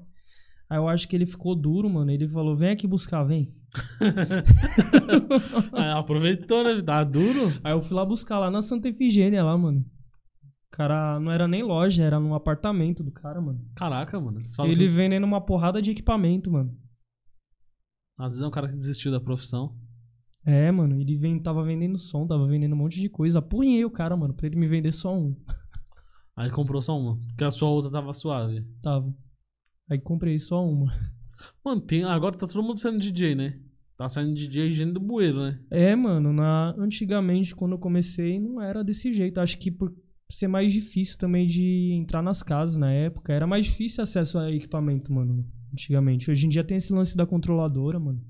Aí eu acho que ele ficou duro, mano. Ele falou, vem aqui buscar, vem. [laughs] Ah, aproveitou, né? Tá duro? Aí eu fui lá buscar lá na Santa Efigênia, lá, mano. O cara não era nem loja, era num apartamento do cara, mano. Caraca, mano. Ele assim, vendendo uma porrada de equipamento, mano. às vezes é um cara que desistiu da profissão. É, mano, ele vem, tava vendendo som, tava vendendo um monte de coisa. Apurrinhei o cara, mano, pra ele me vender só um. Aí comprou só uma. Porque a sua outra tava suave. Tava. Aí comprei só uma. Mano, tem, agora tá todo mundo saindo DJ, né? Tá saindo DJ higiene do bueiro, né? É, mano, na, antigamente, quando eu comecei, não era desse jeito. Acho que por ser mais difícil também de entrar nas casas na época, era mais difícil acesso a equipamento, mano, antigamente. Hoje em dia tem esse lance da controladora, mano.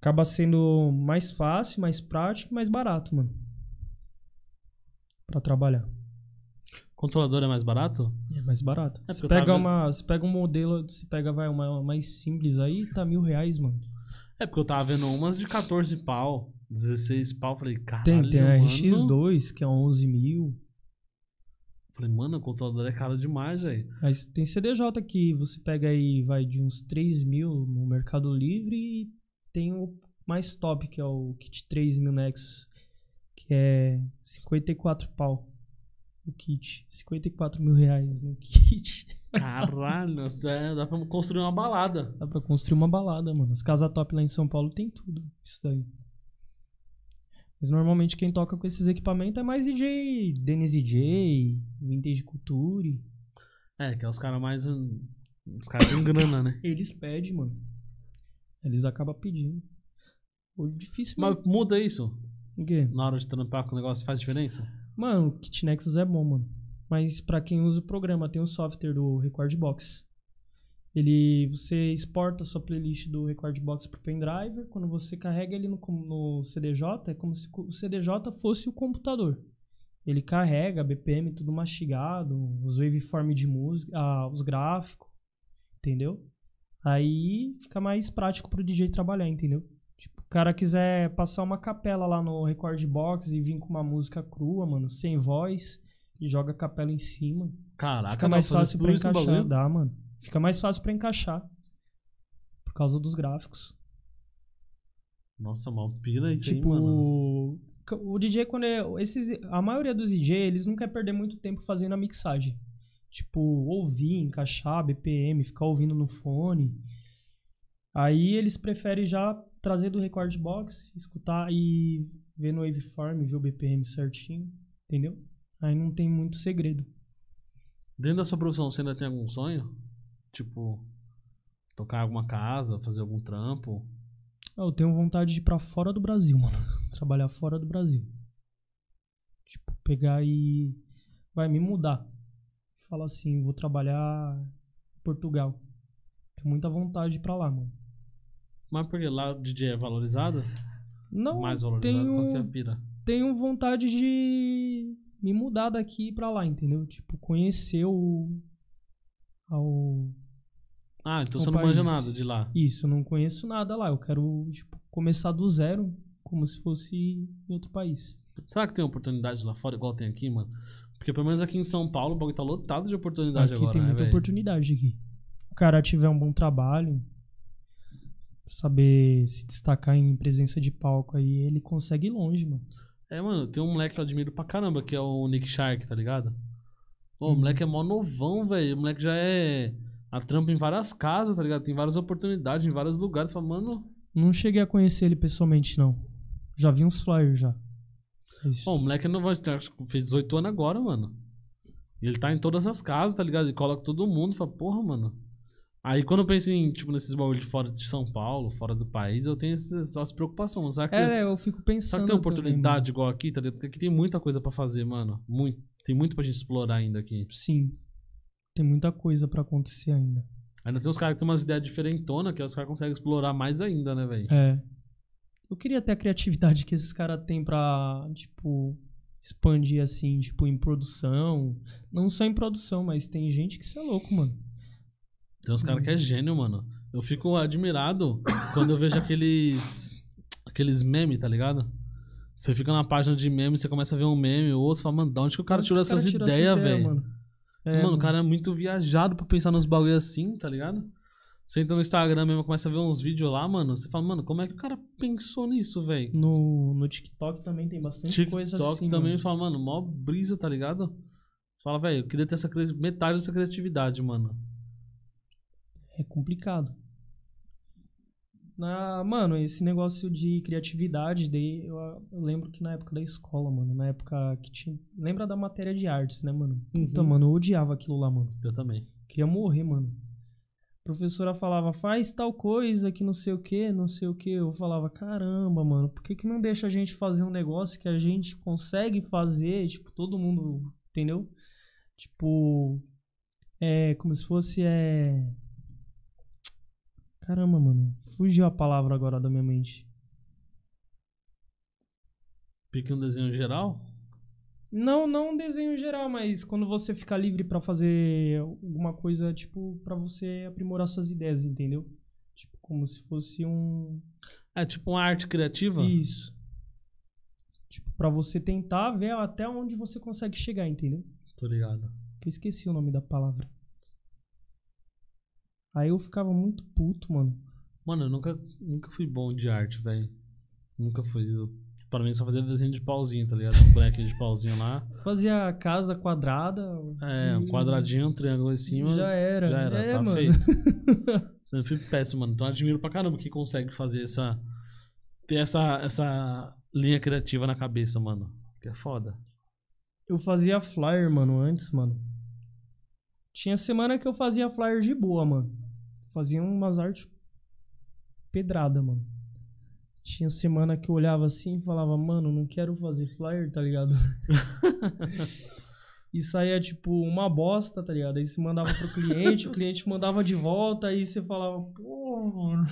Acaba sendo mais fácil, mais prático e mais barato, mano. Pra trabalhar. Controlador é mais barato? É mais barato. É, você, pega tava uma, você pega um modelo, você pega vai, uma, uma mais simples aí, tá mil reais, mano. É porque eu tava vendo umas de 14 pau, 16 pau. Falei, caralho, Tem, tem a mano. RX2, que é 11 mil. Falei, mano, o controlador é caro demais, velho. Mas tem CDJ que você pega aí, vai de uns 3 mil no Mercado Livre e tem o mais top, que é o kit 3 mil Nexus, que é 54 pau. O kit. 54 mil reais no kit. [laughs] Caralho, é, dá pra construir uma balada. Dá pra construir uma balada, mano. As casas top lá em São Paulo tem tudo. Isso daí. Mas normalmente quem toca com esses equipamentos é mais DJ, Dennis DJ, Vintage Culture. É, que é os caras mais. hum, Os caras têm grana, né? Eles pedem, mano. Eles acabam pedindo. Ou difícil, Mas muda isso. O quê? Na hora de trampar com o negócio faz diferença? Mano, o Kit Nexus é bom, mano. Mas pra quem usa o programa, tem o software do Recordbox. Ele, você exporta a sua playlist do Recordbox pro pendrive. Quando você carrega ele no, no CDJ, é como se o CDJ fosse o computador. Ele carrega BPM tudo mastigado, os waveform de música, ah, os gráficos, entendeu? Aí fica mais prático pro DJ trabalhar, entendeu? O cara quiser passar uma capela lá no Record Box e vir com uma música crua, mano, sem voz, e joga a capela em cima. Caraca, Fica mais fácil pra encaixar. Dá, mano. Fica mais fácil pra encaixar. Por causa dos gráficos. Nossa, mal pira isso tipo, aí, mano. o DJ, quando é. Esses, a maioria dos DJ, eles não querem perder muito tempo fazendo a mixagem. Tipo, ouvir, encaixar BPM, ficar ouvindo no fone. Aí eles preferem já trazer do record box, escutar e ver no waveform, ver o BPM certinho. Entendeu? Aí não tem muito segredo. Dentro da sua profissão, você ainda tem algum sonho? Tipo, tocar alguma casa, fazer algum trampo? Ah, Eu tenho vontade de ir pra fora do Brasil, mano. [laughs] Trabalhar fora do Brasil. Tipo, pegar e. Vai me mudar. Fala assim, vou trabalhar em Portugal. Tenho muita vontade de ir pra lá, mano. Mas porque lá o DJ é valorizado? Não, Mais valorizado? Qual que é a tenho, pira? tenho vontade de me mudar daqui pra lá, entendeu? Tipo, conhecer o. Ao, Ah, então você não manja país. nada de lá. Isso, eu não conheço nada lá. Eu quero, tipo, começar do zero, como se fosse em outro país. Será que tem oportunidade lá fora igual tem aqui, mano? Porque pelo menos aqui em São Paulo o bagulho tá lotado de oportunidade Aqui agora, tem né, muita velho? oportunidade aqui. O cara tiver um bom trabalho, saber se destacar em presença de palco aí, ele consegue ir longe, mano. É, mano, tem um moleque que eu admiro pra caramba, que é o Nick Shark, tá ligado? Pô, o Uhum. moleque é mó novão, velho. O moleque já é. A trampa em várias casas, tá ligado? Tem várias oportunidades em vários lugares. Fala, mano. Não cheguei a conhecer ele pessoalmente, não. Já vi uns flyers já. Mas- Pô, o moleque é novo, que fez 18 anos agora, mano. E ele tá em todas as casas, tá ligado? Ele coloca todo mundo, fala, porra, mano. Aí quando eu penso em, tipo, nesses bagulho de fora de São Paulo, fora do país, eu tenho essas, essas preocupações. Será que, é, eu fico pensando. será que tem também, oportunidade igual aqui, tá ligado? Porque aqui tem muita coisa pra fazer, mano. Muito. Tem muito pra gente explorar ainda aqui. Sim. Tem muita coisa pra acontecer ainda. Ainda tem uns caras que tem umas ideias diferentonas que os caras conseguem explorar mais ainda, né, velho? É. Eu queria ter a criatividade que esses caras têm pra, tipo, expandir assim, tipo, em produção. Não só em produção, mas tem gente que isso é louco, mano. Tem uns caras que é gênio, mano. Eu fico admirado quando eu vejo aqueles. aqueles memes, tá ligado? Você fica na página de meme, você começa a ver um meme, ou outro, você fala, mano, da onde que o cara tirou essas ideias, velho? Mano, É, mano, o cara é muito viajado pra pensar nos bagulho assim, tá ligado? Você entra no Instagram mesmo, começa a ver uns vídeos lá, mano. Você fala, mano, como é que o cara pensou nisso, velho? No, no TikTok também tem bastante TikTok coisa assim. também mano. fala, mano, mó brisa, tá ligado? Você fala, velho, eu queria ter essa metade dessa criatividade, mano. É complicado. Na, mano, esse negócio de criatividade, daí eu, eu lembro que na época da escola, mano, na época que tinha. Lembra da matéria de artes, né, mano? Puta, Uhum. mano, eu odiava aquilo lá, mano. Eu também. Queria morrer, mano. A professora falava, faz tal coisa que não sei o que, não sei o que. Eu falava, caramba, mano, por que, que não deixa a gente fazer um negócio que a gente consegue fazer? Tipo, todo mundo, entendeu? Tipo, é como se fosse, é. Caramba, mano, fugiu a palavra agora da minha mente. Pique um desenho geral? Não, não um desenho geral, mas quando você fica livre pra fazer alguma coisa, tipo, pra você aprimorar suas ideias, entendeu? Tipo, como se fosse um. É tipo uma arte criativa? Isso. Tipo, pra você tentar ver até onde você consegue chegar, entendeu? Tô ligado. Que eu esqueci o nome da palavra. Aí eu ficava muito puto, mano. Mano, eu nunca, nunca fui bom de arte, velho. Nunca fui. Eu, pra mim, só fazia desenho de pauzinho, tá ligado? Um bonequinho de pauzinho lá. [laughs] Fazia casa quadrada. É, um quadradinho, um triângulo em cima. Já era. Já era, é, tá mano. feito. [laughs] Eu fui péssimo, mano. Então admiro pra caramba quem consegue fazer essa. Ter essa, essa linha criativa na cabeça, mano. Que é foda. Eu fazia flyer, mano, antes, mano. Tinha semana que eu fazia flyer de boa, mano. Fazia umas artes pedrada, mano. Tinha semana que eu olhava assim e falava, mano, não quero fazer flyer, tá ligado? [laughs] e saía, tipo, uma bosta, tá ligado? Aí você mandava pro cliente, o cliente mandava de volta, aí você falava, pô, mano.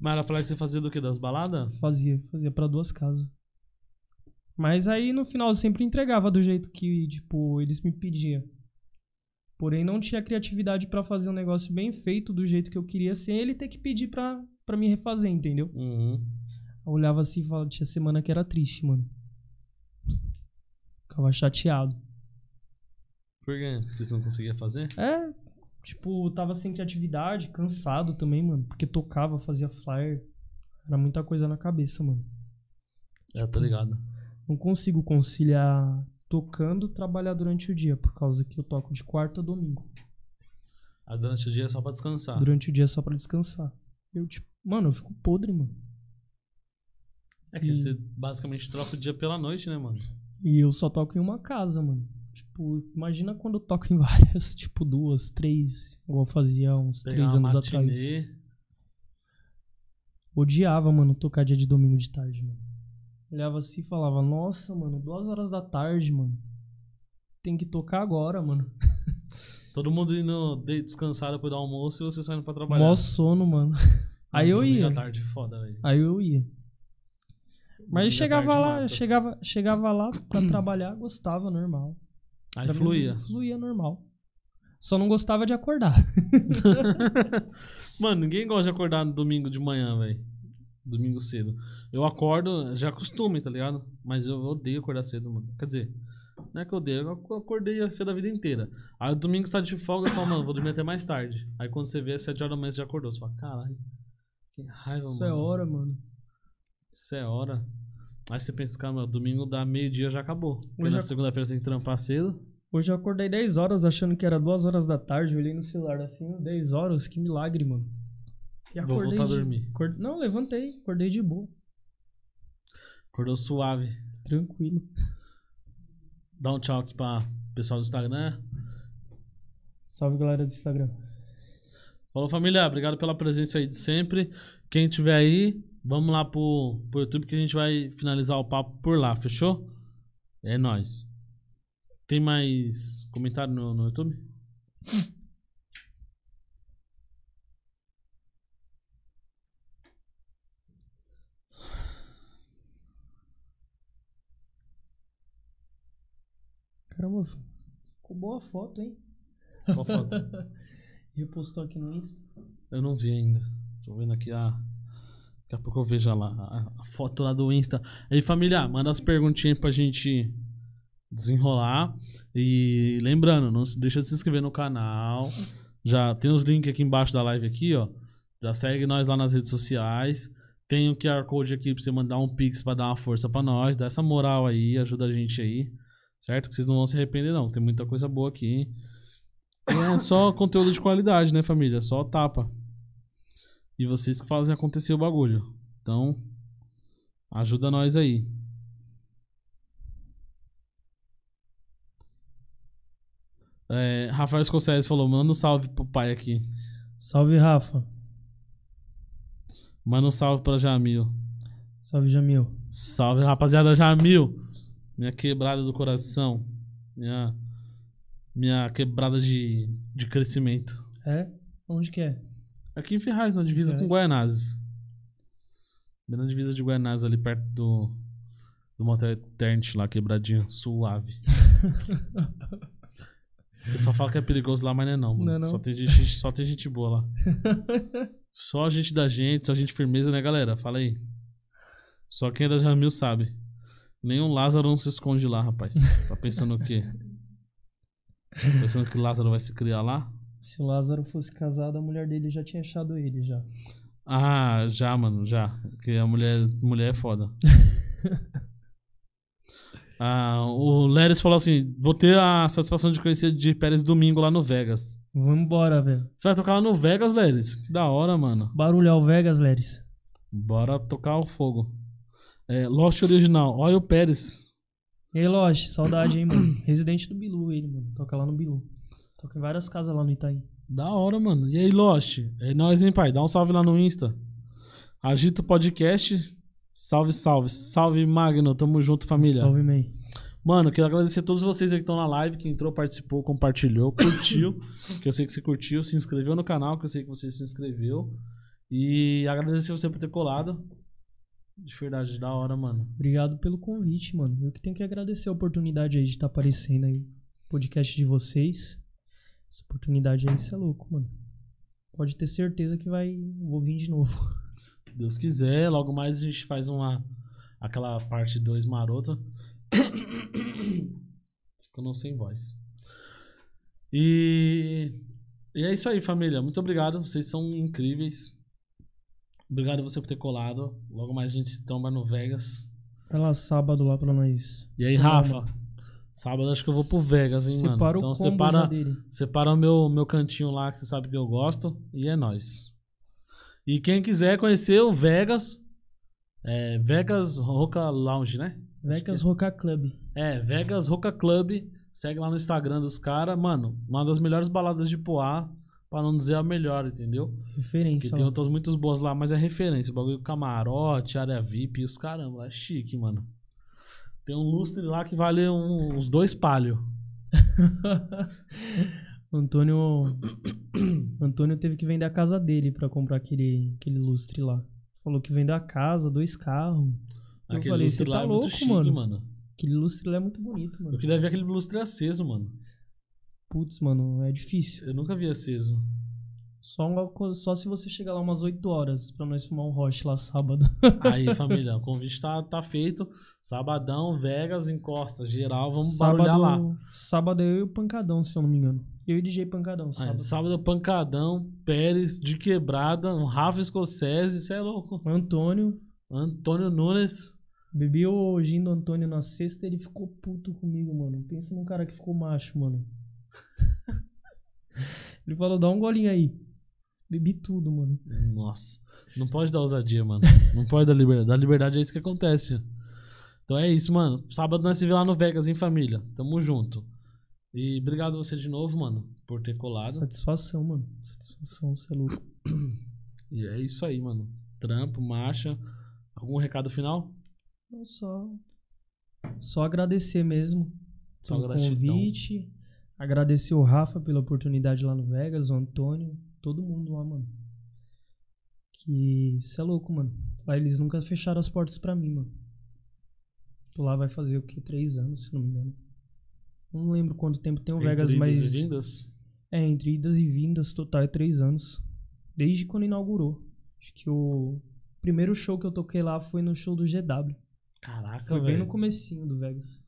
Mas ela falou que você fazia do que? Das baladas? Fazia, fazia pra duas casas. Mas aí no final eu sempre entregava do jeito que, tipo, eles me pediam. Porém, não tinha criatividade pra fazer um negócio bem feito do jeito que eu queria, sem ele ter que pedir pra, pra me refazer, entendeu? Uhum. Eu olhava assim e falava, tinha semana que era triste, mano. Ficava chateado. Por quê? Porque você não conseguia fazer? É, tipo, tava sem criatividade, cansado também, mano. Porque tocava, fazia flyer. Era muita coisa na cabeça, mano. É, tô ligado. Não consigo conciliar tocando trabalhar durante o dia, por causa que eu toco de quarta a domingo. Aí durante o dia é só pra descansar. Durante o dia é só pra descansar. Eu, tipo, mano, eu fico podre, mano. É que E- você basicamente troca o dia pela noite, né, mano? E eu só toco em uma casa, mano. Tipo, imagina quando eu toco em [laughs] várias, tipo, duas, três, igual eu fazia uns Pegar três anos atrás. matinê. Odiava, mano, tocar dia de domingo de tarde, mano. Olhava assim e falava, nossa, mano, duas horas da tarde, mano. Tem que tocar agora, mano. [laughs] Todo mundo indo de- descansar depois do almoço e você saindo pra trabalhar. Mó sono, mano. Aí eu ia. tarde, foda, velho. Aí eu ia. Mas chegava lá, mata. chegava, chegava lá pra [coughs] trabalhar, gostava normal. Aí Pra mim, fluía. Fluía normal. Só não gostava de acordar. [laughs] Mano, ninguém gosta de acordar no domingo de manhã, velho. Domingo cedo. Eu acordo, já costume, tá ligado? Mas eu odeio acordar cedo, mano. Quer dizer, não é que eu odeio, eu acordei cedo a vida inteira. Aí o domingo você tá de folga e fala, mano, vou dormir até mais tarde. Aí quando você vê, às 7 horas da manhã você já acordou. Você fala, caralho, que raiva, Isso mano. é hora, mano. Isso é hora. Aí você pensa, cara, meu, domingo dá meio-dia já acabou. Porque Hoje na segunda-feira você tem que trampar cedo. Hoje eu acordei 10 horas achando que era 2 horas da tarde. Eu olhei no celular assim, 10 horas, que milagre, mano. E Vou acordei voltar a de- dormir. acor- Não, levantei, acordei de boa, Acordou suave. tranquilo. Dá um tchau aqui pra pessoal do Instagram. Salve galera do Instagram. Falou, família. Obrigado pela presença aí de sempre. Quem tiver aí, vamos lá pro, pro YouTube que a gente vai finalizar o papo por lá, fechou? É nóis. Tem mais comentário no, no YouTube? [laughs] Caramba, ficou boa a foto, hein? Qual foto? [laughs] Repostou aqui no Insta. Eu não vi ainda. Tô vendo aqui a. Daqui a pouco eu vejo lá a, a foto lá do Insta. Aí, família, manda as perguntinhas pra gente desenrolar. E lembrando, não se deixa de se inscrever no canal. Já tem os links aqui embaixo da live aqui, ó. Já segue nós lá nas redes sociais. Tem o QR Code aqui pra você mandar um pix pra dar uma força pra nós. Dá essa moral aí, ajuda a gente aí. Certo? Que vocês não vão se arrepender, não. Tem muita coisa boa aqui, hein? E é só [laughs] conteúdo de qualidade, né, família? Só tapa. E vocês que fazem acontecer o bagulho. Então, ajuda nós aí. É, Rafael Escocese falou: manda um salve pro pai aqui. Salve, Rafa. Manda um salve pra Jamil. Salve, Jamil. Salve, rapaziada Jamil. Minha quebrada do coração. Minha, minha quebrada de, de crescimento. É? Onde que é? Aqui em Ferraz, na divisa com Ferraz. Guaianazes. Bem na divisa de Guaianazes, ali perto do, do Motel Eternity lá, quebradinha, suave. [laughs] O pessoal fala que é perigoso lá, mas não é não, mano. Não é não? Só, tem gente, só tem gente boa lá. [laughs] Só gente da gente, só gente firmeza, né, galera? Fala aí. Só quem é da Jamil sabe. Nenhum Lázaro não se esconde lá, rapaz. Tá pensando o quê? Pensando que Lázaro vai se criar lá? Se o Lázaro fosse casado, a mulher dele já tinha achado ele já. Ah, já, mano, já. Porque a mulher, mulher é foda. [laughs] ah, o Leris falou assim: vou ter a satisfação de conhecer de Pérez domingo lá no Vegas. Vambora, velho. Você vai tocar lá no Vegas, Leris? Que da hora, mano. Barulhar o Vegas, Leris. Bora tocar o fogo. É, Lost Original, olha o Pérez. E aí, Loche, saudade, hein, mano. [coughs] Residente do Bilu, ele, mano. Toca lá no Bilu. Toca em várias casas lá no Itaí. Da hora, mano. E aí, Lost? É nóis, hein, pai? Dá um salve lá no Insta. Agita o podcast. Salve, salve. Salve, Magno. Tamo junto, família. Salve, man. Mano, quero agradecer a todos vocês aí que estão na live, que entrou, participou, compartilhou, curtiu. [coughs] que eu sei que você curtiu, se inscreveu no canal, que eu sei que você se inscreveu. E agradecer você por ter colado. De verdade, da hora, mano. Obrigado pelo convite, mano. Eu que tenho que agradecer a oportunidade aí de estar aparecendo aí. Podcast de vocês. Essa oportunidade aí, isso é louco, mano. Pode ter certeza que vai. Vou vir de novo. [laughs] Se Deus quiser, logo mais a gente faz uma. Aquela parte 2 marota. [coughs] Ficando sem voz. E. E é isso aí, família. Muito obrigado. Vocês são incríveis. Obrigado você por ter colado. Logo mais a gente se tromba no Vegas. Vai lá sábado lá pra nós. E aí, Rafa? Sábado acho que eu vou pro Vegas, hein, mano? Separa Então o separa, dele. separa o meu, meu cantinho lá, que você sabe que eu gosto. E é nóis. E quem quiser conhecer o Vegas, é Vegas Roca Lounge, né? Vegas Roca Club. É, Vegas Roca Club. Segue lá no Instagram dos caras. Mano, uma das melhores baladas de Poá, pra não dizer a melhor, entendeu? Porque Referência. tem lá. outras muito boas lá, mas é referência. Bagulho camarote, área VIP e os caramba. lá É chique, mano. Tem um lustre lá que vale um- uns dois palhos. [laughs] Antônio. Antônio teve que vender a casa dele pra comprar aquele, aquele lustre lá. Falou que vendeu a casa, dois carros. Eu Aquele falei, lustre "Cê lá tá é louco, muito chique, mano." mano. Aquele lustre lá é muito bonito, mano. Eu queria ver aquele lustre aceso, mano. Putz, mano, é difícil. Eu nunca vi aceso. Só, co- só se você chegar lá umas 8 horas pra nós fumar um roche lá sábado. [laughs] Aí, família, o [laughs] convite tá, tá feito. Sabadão, Vegas, encosta, geral, vamos sábado, barulhar lá. Sábado eu e o Pancadão, se eu não me engano. Eu e DJ Pancadão, Aí, sábado. sábado, pancadão, Pérez, de quebrada, um Rafa Escocese, isso é louco. Antônio, Antônio Nunes. bebi o gin do Antônio na sexta ele ficou puto comigo, mano. Pensa num cara que ficou macho, mano. Ele falou, dá um golinho aí. Bebi tudo, mano. Nossa, não pode dar ousadia, mano. Não pode dar liberdade. Dar liberdade é isso que acontece. Então é isso, mano. Sábado nós se vê lá no Vegas, em família. Tamo junto. E obrigado você de novo, mano, por ter colado. Satisfação, mano. Satisfação, você é louco. E é isso aí, mano. Trampo, marcha. Algum recado final? Não só. Só agradecer mesmo Só pelo gratidão. convite. Agradecer o Rafa pela oportunidade lá no Vegas, o Antônio, todo mundo lá, mano. Que isso é louco, mano. Lá eles nunca fecharam as portas pra mim, mano. Tô lá vai fazer o quê? Três anos, se não me engano. Não lembro quanto tempo tem o Entre Vegas, idas mas. e vindas? É, entre idas e vindas, total é três anos. Desde quando inaugurou. Acho que o primeiro show que eu toquei lá foi no show do GW. Caraca, Foi bem velho. no comecinho do Vegas.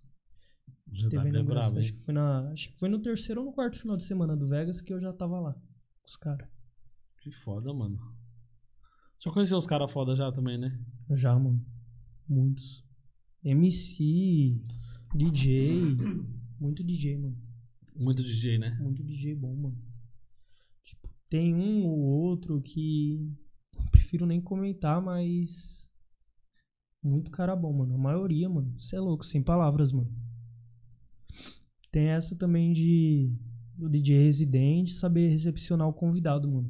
Já Teve tá bem inauguração. bravo, acho que foi na, acho que foi no terceiro ou no quarto final de semana do Vegas que eu já tava lá com os caras. Que foda, mano. Já conheceu os caras foda já também, né? Já, mano. Muitos. MC, DJ, [coughs] muito DJ, mano. Muito DJ, né? Muito DJ bom, mano. Tipo, tem um ou outro que eu prefiro nem comentar, mas muito cara bom, mano. A maioria, mano. Você é louco, sem palavras, mano. Tem essa também de do DJ residente saber recepcionar o convidado, mano.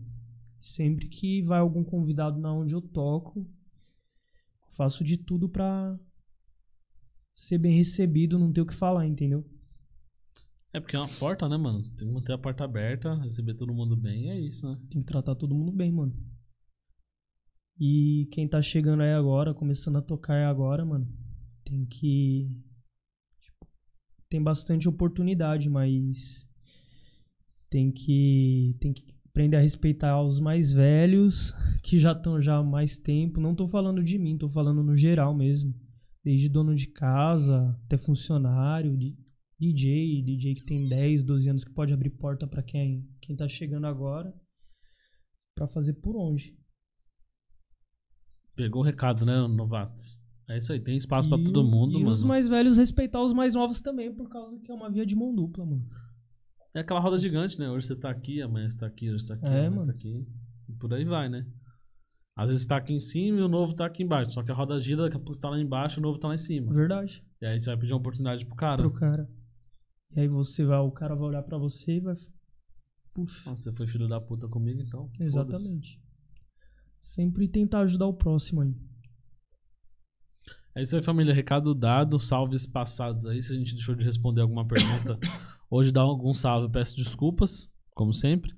Sempre que vai algum convidado na onde eu toco, eu faço de tudo pra ser bem recebido, não ter o que falar, entendeu? É porque é uma porta, né, mano? Tem que manter a porta aberta, receber todo mundo bem, é isso, né? Tem que tratar todo mundo bem, mano. E quem tá chegando aí agora, começando a tocar aí agora, mano, tem que. Tem bastante oportunidade, mas. Tem que. Tem que aprender a respeitar os mais velhos, que já estão já há mais tempo. Não tô falando de mim, tô falando no geral mesmo. Desde dono de casa até funcionário, DJ, DJ que tem 10, 12 anos que pode abrir porta pra quem, quem tá chegando agora. Pra fazer por onde. Pegou o recado, né, novatos? É isso aí, tem espaço pra E todo mundo, e mano. os mais velhos respeitar os mais novos também, por causa que é uma via de mão dupla, mano. É aquela roda gigante, né? Hoje você tá aqui, amanhã você tá aqui, hoje você tá aqui, É, amanhã você tá aqui. E por aí vai, né? Às vezes tá aqui em cima e o novo tá aqui embaixo. Só que a roda gira, daqui a pouco você tá lá embaixo e o novo tá lá em cima. Verdade. E aí você vai pedir uma oportunidade pro cara. Pro cara. E aí você vai, o cara vai olhar pra você e vai. Puxa. Ah, você foi filho da puta comigo, então. Exatamente. Sempre tentar ajudar o próximo aí. É isso aí, família. Recado dado. Salves passados aí. Se a gente deixou de responder alguma pergunta, [coughs] hoje dá algum salve. Eu peço desculpas, como sempre.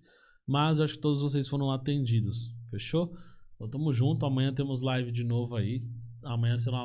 Mas eu acho que todos vocês foram atendidos. Fechou? Então tamo junto. Amanhã temos live de novo aí. amanhã será uma live